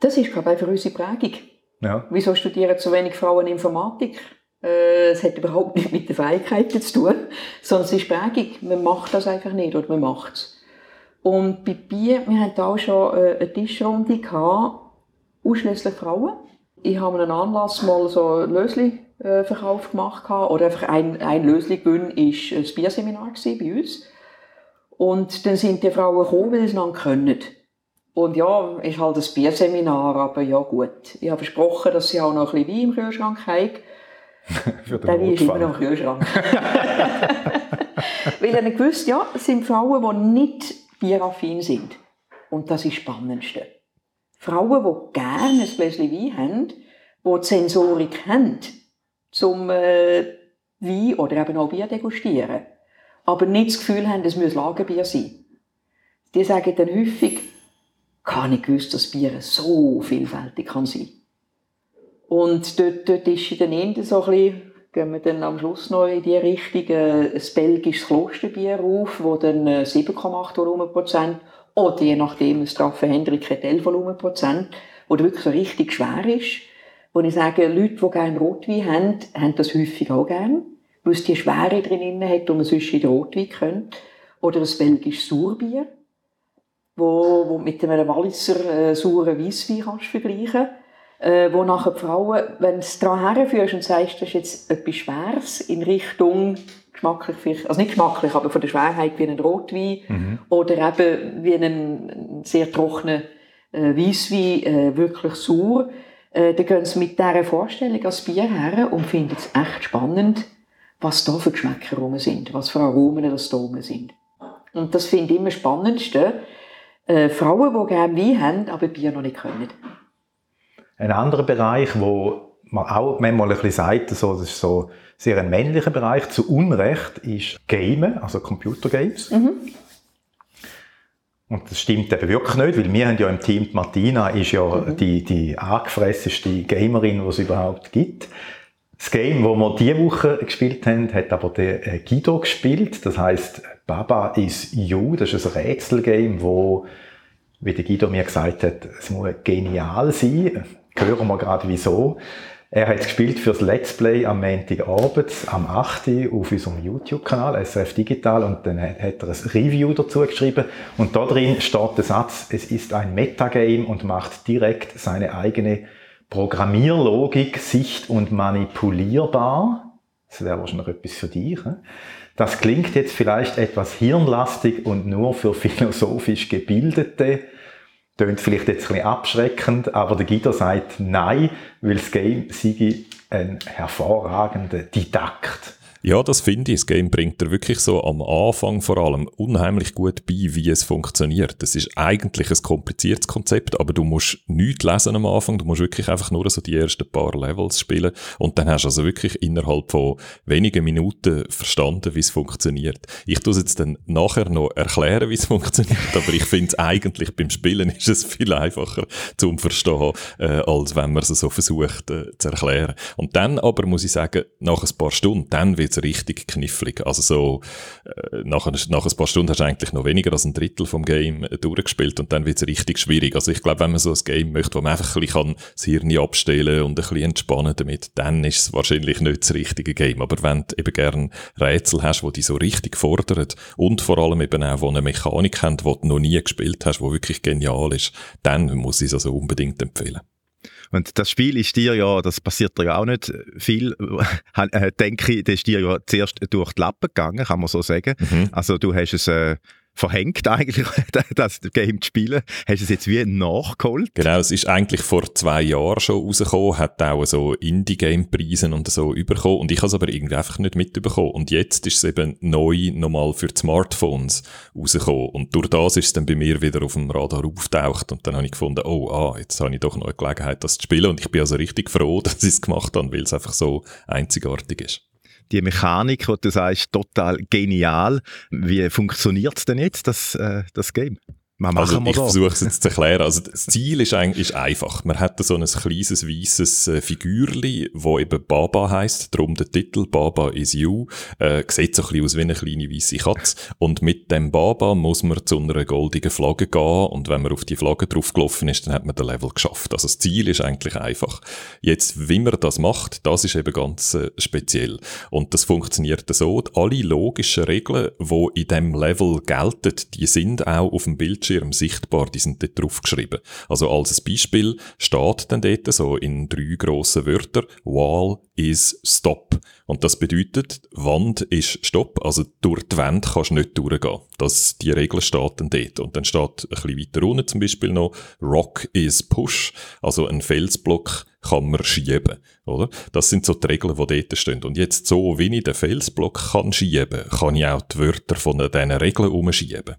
Das ist, glaube ich, für unsere Prägung. Ja. Wieso studieren so wenig Frauen Informatik? Äh, Es hat überhaupt nicht mit den Fähigkeiten zu tun, sondern es ist Prägung. Man macht das einfach nicht oder man macht es. Und bei Bier, wir hatten auch schon äh, eine Tischrunde ausschließlich Frauen. Ich habe einen Anlass mal so einen Lösli-Verkauf gemacht gehabt, oder einfach ein, ein Lösli-Gewinn ist ein Bierseminar bei uns. Und dann sind die Frauen gekommen, weil sie es können. Und ja, ist halt ein Bierseminar, aber ja gut. Ich habe versprochen, dass sie auch noch ein bisschen Wein im Kühlschrank haben. Für den Der Wein ist immer noch im Kühlschrank. [laughs] Weil ich habe gewusst, ja, es sind Frauen, die nicht bieraffin sind. Und das ist das Spannendste. Frauen, die gerne ein Gläschen Wein haben, die die Sensorik haben, zum äh, Wein oder eben auch Bier degustieren. Aber nicht das Gefühl haben, es muss Lagerbier sein. Die sagen dann häufig, gar nicht gewusst, dass Bier so vielfältig kann sein. Und dort, dort ist dann eher so ein bisschen, gehen wir dann am Schluss noch in die Richtung, äh, ein belgisches Klosterbier auf, wo dann äh, 7,8 Volumenprozent oder je nachdem ein straffe Hendrik hat 11 Volumenprozent, wo wirklich so richtig schwer ist. Wo ich sage, Leute, die gerne Rotwein haben, haben das häufig auch gerne, weil es die Schwere drin hat, die man sonst in den Rotwein könnte. Oder ein belgisches Sauerbier, wo, wo mit einem Walliser äh, sauren Weisswein kannst vergleichen äh, wo nachher die Frauen, wenn du es daran herführst und sagst, das ist jetzt etwas Schweres in Richtung geschmacklich, vielleicht, also nicht geschmacklich, aber von der Schwerheit wie ein Rotwein mhm. oder eben wie ein sehr trockener äh, Weisswein, äh, wirklich sauer, äh, dann gehen sie mit dieser Vorstellung als Bier her und finden es echt spannend, was da für Geschmäcker rum sind, was für Aromen das da rum sind. Und das finde ich immer das Spannendste. Äh, Frauen, die gerne Wein haben, aber Bier noch nicht können. Ein anderer Bereich, wo man auch manchmal ein bisschen sagt, so, das ist so sehr ein männlicher Bereich, zu Unrecht, ist Gamen, also Computergames. Mhm. Und das stimmt eben wirklich nicht, weil wir haben ja im Team, die Martina ist ja mhm. die, die angefressenste Gamerin, die es überhaupt gibt. Das Game, das wir diese Woche gespielt haben, hat aber der äh, Guido gespielt. Das heißt Baba is You. Das ist ein Rätselgame, wo, wie der Guido mir gesagt hat, es muss genial sein. Hören wir gerade wieso. Er hat gespielt fürs Let's Play am Montagabend, am 8. auf unserem YouTube-Kanal, SRF Digital, und dann hat er ein Review dazu geschrieben. Und da drin steht der Satz, es ist ein Metagame und macht direkt seine eigene Programmierlogik sicht- und manipulierbar. Das wäre wahrscheinlich etwas für dich. Das klingt jetzt vielleicht etwas hirnlastig und nur für [laughs] philosophisch Gebildete. Tönt vielleicht jetzt ein bisschen abschreckend, aber der Guido sagt nein, weil das Game sei ein hervorragender Didakt. Ja, das finde ich. Das Game bringt dir wirklich so am Anfang vor allem unheimlich gut bei, wie es funktioniert. Das ist eigentlich ein kompliziertes Konzept, aber du musst nichts lesen am Anfang. Du musst wirklich einfach nur so die ersten paar Levels spielen und dann hast du also wirklich innerhalb von wenigen Minuten verstanden, wie es funktioniert. Ich tue es jetzt dann nachher noch erklären, wie es [laughs] funktioniert, aber ich finde es eigentlich beim Spielen ist es viel einfacher zum Verstehen, äh, als wenn man es so versucht äh, zu erklären. Und dann aber muss ich sagen, nach ein paar Stunden, dann wird jetzt richtig knifflig. Also so, äh, nach, nach ein paar Stunden hast du eigentlich noch weniger als ein Drittel vom Game äh, durchgespielt und dann wird es richtig schwierig. Also ich glaube, wenn man so ein Game möchte, wo man einfach ein bisschen das Hirn abstellen und ein bisschen entspannen damit, dann ist es wahrscheinlich nicht das richtige Game. Aber wenn du eben gerne Rätsel hast, wo die so richtig fordern und vor allem eben auch, wo eine Mechanik haben, die du noch nie gespielt hast, wo wirklich genial ist, dann muss ich es also unbedingt empfehlen. Und das Spiel ist dir ja, das passiert dir ja auch nicht viel, [laughs] äh, denke ich, das ist dir ja zuerst durch die Lappen gegangen, kann man so sagen. Mhm. Also du hast es äh, verhängt eigentlich, [laughs] das Game zu spielen. Hast du es jetzt wie nachgeholt? Genau, es ist eigentlich vor zwei Jahren schon rausgekommen, hat auch so Indie-Game-Preise und so bekommen und ich habe es aber irgendwie einfach nicht mitbekommen. Und jetzt ist es eben neu nochmal für die Smartphones rausgekommen und durch das ist es dann bei mir wieder auf dem Radar auftaucht und dann habe ich gefunden, oh, ah, jetzt habe ich doch noch eine Gelegenheit, das zu spielen und ich bin also richtig froh, [laughs] dass ich es gemacht habe, weil es einfach so einzigartig ist die Mechanik, die du sagst, total genial. Wie funktioniert es denn jetzt, das, äh, das Game? Also ich versuche es jetzt zu erklären. Also das Ziel ist eigentlich ist einfach. Man hat so ein kleines weißes äh, Figürli, wo eben Baba heißt, darum der Titel Baba is you. Äh, sieht so ein bisschen aus wie eine kleine weiße Katze. Und mit dem Baba muss man zu einer goldigen Flagge gehen und wenn man auf die Flagge draufgelaufen ist, dann hat man den Level geschafft. Also das Ziel ist eigentlich einfach. Jetzt, wie man das macht, das ist eben ganz äh, speziell. Und das funktioniert so, alle logischen Regeln, die in dem Level gelten, die sind auch auf dem Bildschirm Bildschirm sichtbar, die sind dort draufgeschrieben. Also als Beispiel steht dann dort so in drei grossen Wörtern, Wall is Stop. Und das bedeutet, Wand ist Stopp, also durch die Wand kannst du nicht durchgehen. Das, die Regel steht dann dort. Und dann steht ein bisschen weiter unten zum Beispiel noch, Rock is Push, also ein Felsblock kann man schieben, oder? Das sind so die Regeln, die dort stehen. Und jetzt so, wie ich den Felsblock kann schieben, kann ich auch die Wörter von diesen Regeln umschieben.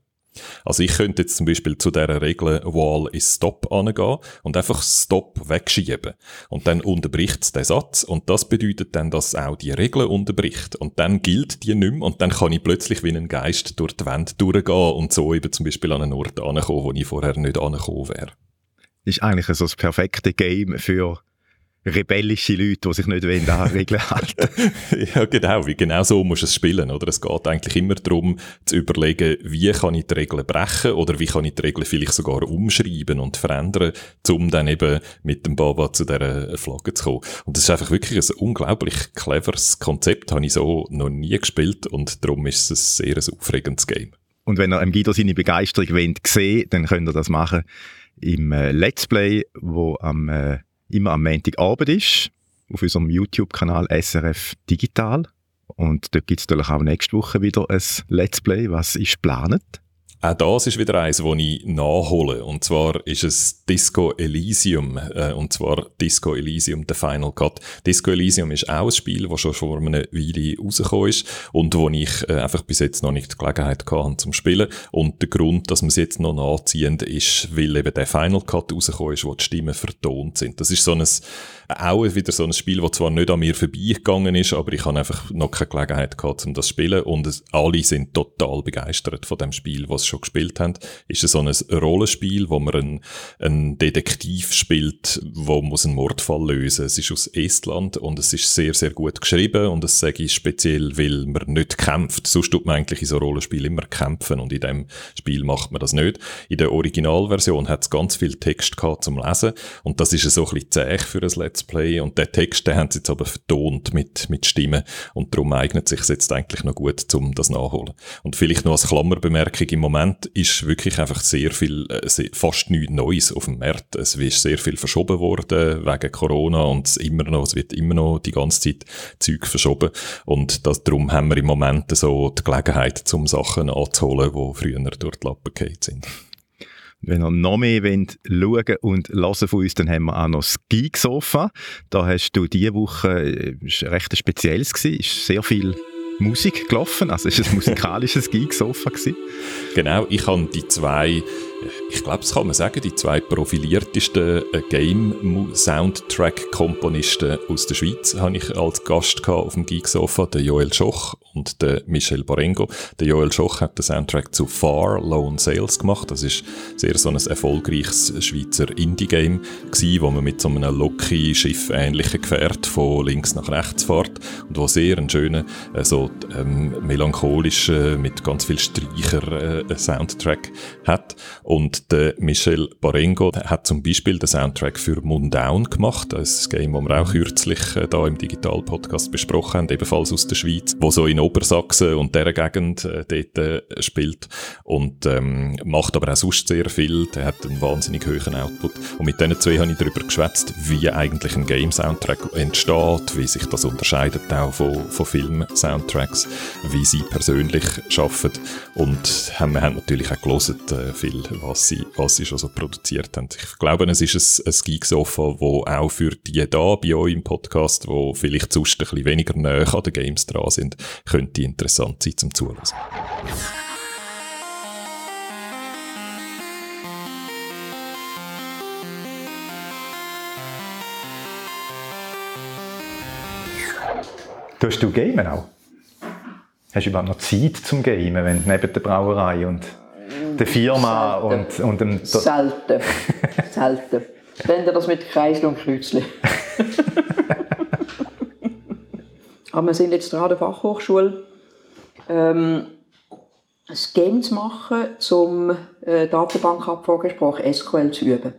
Also ich könnte jetzt zum Beispiel zu dieser Regel Wall is Stop angehen und einfach Stop wegschieben. Und dann unterbricht es den Satz und das bedeutet dann, dass auch die Regel unterbricht. Und dann gilt die nicht mehr und dann kann ich plötzlich wie ein Geist durch die Wand durchgehen und so eben zum Beispiel an einen Ort ankommen, wo ich vorher nicht angekommen wäre. Ist eigentlich so das perfekte Game für rebellische Leute, die sich nicht an Regeln halten [laughs] Ja, genau. Wie genau so muss es spielen, oder? Es geht eigentlich immer darum, zu überlegen, wie kann ich die Regeln brechen oder wie kann ich die Regeln vielleicht sogar umschreiben und verändern, um dann eben mit dem Baba zu dieser Flagge zu kommen. Und das ist einfach wirklich ein unglaublich cleveres Konzept, habe ich so noch nie gespielt und darum ist es ein sehr aufregendes Game. Und wenn ihr im Guido seine Begeisterung wollt, sehen dann könnt ihr das machen im äh, Let's Play, wo am äh, immer am Montagabend ist, auf unserem YouTube-Kanal SRF Digital. Und dort gibt es natürlich auch nächste Woche wieder ein Let's Play. Was ist geplant? Auch das ist wieder eins, das ich nachhole. Und zwar ist es Disco Elysium. Äh, und zwar Disco Elysium, The Final Cut. Disco Elysium ist auch ein Spiel, das schon vor einer Weile rausgekommen ist und wo ich äh, einfach bis jetzt noch nicht die Gelegenheit hatte zum Spielen. Und der Grund, dass wir es jetzt noch nachziehen, ist, weil eben der Final Cut rausgekommen ist, wo die Stimmen vertont sind. Das ist so ein, auch wieder so ein Spiel, das zwar nicht an mir vorbeigegangen ist, aber ich habe einfach noch keine Gelegenheit gehabt, um das zu spielen. Und alle sind total begeistert von dem Spiel, was schon gespielt haben, ist es so ein Rollenspiel, wo man einen, einen Detektiv spielt, wo muss einen Mordfall lösen. Es ist aus Estland und es ist sehr, sehr gut geschrieben und das sage ich speziell, weil man nicht kämpft. Sonst tut man eigentlich in so Rollenspiel immer kämpfen und in dem Spiel macht man das nicht. In der Originalversion hat es ganz viel Text gehabt zum Lesen und das ist so ein bisschen zäh für ein Let's Play und der Text, den haben sie jetzt aber vertont mit, mit Stimmen und darum eignet sich jetzt eigentlich noch gut, um das nachholen. Und vielleicht noch als Klammerbemerkung im Moment Moment ist wirklich einfach sehr viel, äh, fast nichts Neues auf dem Markt. Es ist sehr viel verschoben worden wegen Corona und immer noch, es wird immer noch die ganze Zeit Zeug verschoben. Und das, darum haben wir im Moment so die Gelegenheit, zum Sachen anzuholen, die früher durch die Lappen gefallen sind. Wenn ihr noch mehr wollt, schauen und hören von uns, dann haben wir auch noch das Geek-Sofa. Da hast du diese Woche, äh, ist recht spezielles gewesen, ist sehr viel Musik gelaufen, also es war ein musikalisches Geek-Sofa. Genau, ich habe die zwei ich glaube, das kann man sagen, die zwei profiliertesten äh, Game-Soundtrack-Komponisten aus der Schweiz habe ich als Gast auf dem Geek-Sofa, den Joel Schoch und den Michel Barengo. Der Joel Schoch hat den Soundtrack zu Far Lone Sales gemacht. Das ist sehr so ein erfolgreiches Schweizer Indie-Game wo man mit so einem Loki-Schiff ähnlichen Gefährt von links nach rechts fährt und wo sehr einen schönen, äh, so ähm, melancholischen, mit ganz viel Streicher äh, Soundtrack hat. Und der Michel Barengo hat zum Beispiel den Soundtrack für Mundown gemacht, ein Game, das wir auch kürzlich äh, da im Digital-Podcast besprochen haben, ebenfalls aus der Schweiz, wo so in Obersachsen und dieser Gegend äh, dort äh, spielt und ähm, macht aber auch sonst sehr viel. Der hat einen wahnsinnig hohen Output. Und mit diesen zwei habe ich darüber geschwätzt, wie eigentlich ein Game-Soundtrack entsteht, wie sich das unterscheidet auch von, von Film-Soundtracks, wie sie persönlich arbeiten und haben, wir haben natürlich auch gelesen, äh, viel was sie, was sie schon so produziert haben. Ich glaube, es ist ein, ein Geeksofa, das auch für die da bei euch im Podcast, wo vielleicht sonst ein bisschen weniger näher an den Games dran sind, könnte interessant sein zum Zuhören. Tust du gamen auch? Hast du überhaupt noch Zeit zum Gamen, wenn neben der Brauerei und der Firma und, und dem... Selten. Selten. Wenn das mit Kreisel und Kreuzli. [laughs] Aber wir sind jetzt dran an der Fachhochschule, ähm, ein Game zu machen, um äh, Datenbankabfragesprache SQL zu üben.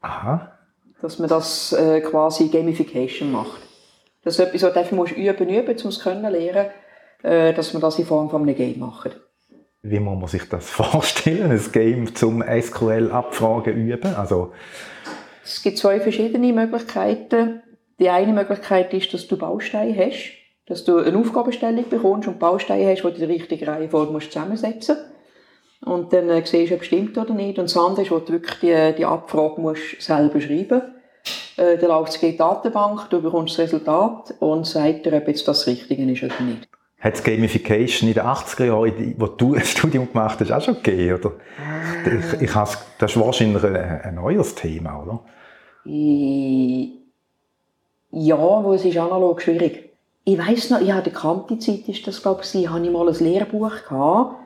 Aha. Dass man das äh, quasi Gamification macht. Das ist etwas, was du üben üben, üben um es zu lernen, äh, dass man das in Form von einem Game macht. Wie muss man sich das [laughs] vorstellen, ein Game zum SQL-Abfragen üben? Also es gibt zwei verschiedene Möglichkeiten. Die eine Möglichkeit ist, dass du Bausteine hast, dass du eine Aufgabenstellung bekommst und Bausteine hast, die du in der richtigen Reihenfolge zusammensetzen musst. Und dann äh, siehst du, ob es stimmt oder nicht. Und das andere ist, wo du wirklich die, die Abfrage musst selber schreiben musst. Äh, dann läuft es in die Datenbank, du bekommst das Resultat und sagt dir, ob jetzt das Richtige ist oder nicht hat es Gamification in den 80er Jahren, wo du ein [laughs] Studium gemacht hast, auch schon gegeben? Oder? Ich, ich das ist wahrscheinlich ein, ein neues Thema, oder? Ja, wo es ist analog schwierig. Ich weiss noch, ja, der Kanti-Zeit ist das, glaube ich, hatte ich mal ein Lehrbuch gehabt,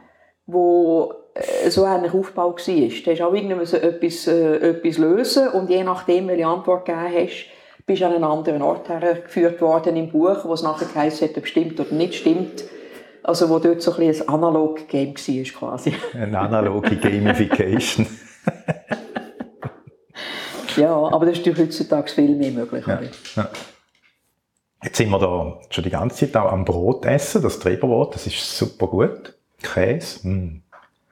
wo äh, so ähnlich Aufbau war. Da hast auch irgendwie so etwas, äh, etwas lösen und je nachdem, welche Antwort du gegeben hast, bist an einen anderen Ort hergeführt worden im Buch, wo es nachher geheißen hat, ob stimmt oder nicht stimmt. Also wo dort so ein, ein Analog-Game war quasi. [laughs] Eine analoge Gamification. [laughs] ja, aber das ist durch heutzutage viel mehr möglich. Ja, ja. Jetzt sind wir da schon die ganze Zeit auch am Brot essen, das Treberbrot, das ist super gut. Käse, mh.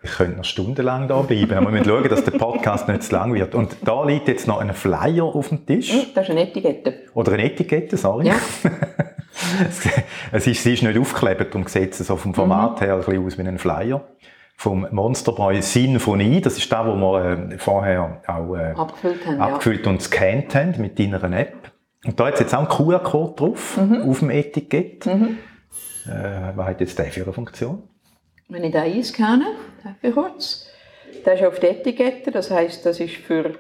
Ich könnte noch stundenlang da bleiben. Aber wir müssen schauen, dass der Podcast nicht zu lang wird. Und da liegt jetzt noch ein Flyer auf dem Tisch. Hm, Das ist eine Etikette. Oder eine Etikette, sorry. Ja. [laughs] es ist, sie ist nicht aufgeklebt, darum sieht es so vom Format her ein bisschen aus wie ein Flyer. Vom Monsterboy Sinfonie, das ist das, was wir äh, vorher auch äh, Abgefüllt haben, ja. abgefüllt und gescannt haben mit deiner App. Und da hat jetzt auch ein QR-Code drauf, Mhm. auf dem Etikett. Äh, was hat jetzt der für eine Funktion? Wenn ich einscanne, darf ich kurz, der ist auf der Etikette, das heisst, das ist für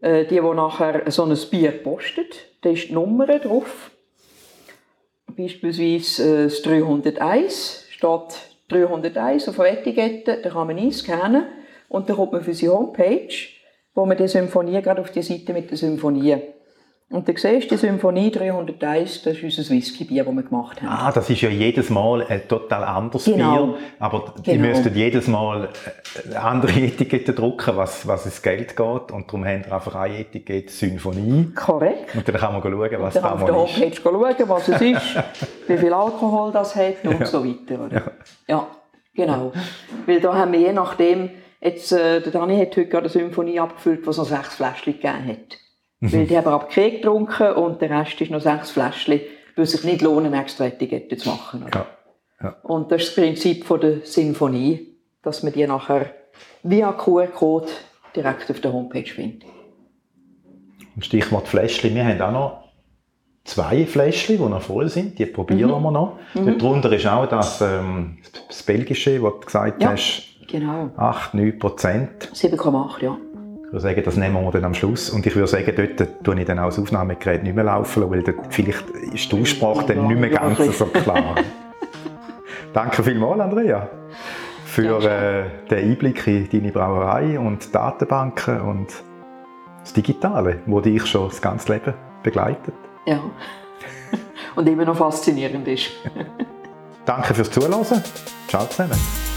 äh, die, die nachher so ein Bier postet. Da ist die Nummer drauf. Beispielsweise äh, das 301 steht 301 auf der Etikette, da kann man einscannen und dann kommt man auf unsere Homepage, wo man die Symphonie gerade auf die Seite mit der Symphonie. Und du siehst, die Symphonie 301, das ist unser Whisky-Bier, das wir gemacht haben. Ah, das ist ja jedes Mal ein total anderes Genau. Bier. Aber die Genau. müssten jedes Mal äh, andere [laughs] Etiketten drucken, was, was ins Geld geht. Und darum haben wir einfach eine Etikette Symphonie. Korrekt. Und dann kann man schauen, was Dann da auf der mal ist. Homepage schauen, was es ist, [laughs] wie viel Alkohol das hat und so weiter. Oder? Ja. genau. Weil da haben wir je nachdem, jetzt, äh, der Dani hat heute gerade eine Symphonie abgefüllt, die so sechs Fläschchen gegeben hat. Weil die haben ab Krieg getrunken und der Rest ist noch sechs Fläschchen, weil es sich nicht lohnen, extra Etiketten zu machen. Oder? Ja. Und das ist das Prinzip von der Sinfonie, dass man die nachher via QR-Code direkt auf der Homepage findet. Und Stichwort Fläschchen. Wir haben auch noch zwei Fläschchen, die noch voll sind. Die probieren Mhm. wir noch. Darunter ist auch das, ähm, das Belgische, was du gesagt Ja. hast. Genau. 8, 9 Prozent. 7,8, ja. Ich würde sagen, das nehmen wir dann am Schluss. Und ich würde sagen, dort tue ich dann auch das Aufnahmegerät nicht mehr laufen, weil dort vielleicht ist die Aussprache dann nicht mehr ganz so klar. [laughs] Danke vielmals, Andrea, für äh, den Einblick in deine Brauerei und die Datenbanken und das Digitale, wo dich schon das ganze Leben begleitet. Ja. Und immer noch faszinierend ist. Danke fürs Zuhören. Ciao zusammen.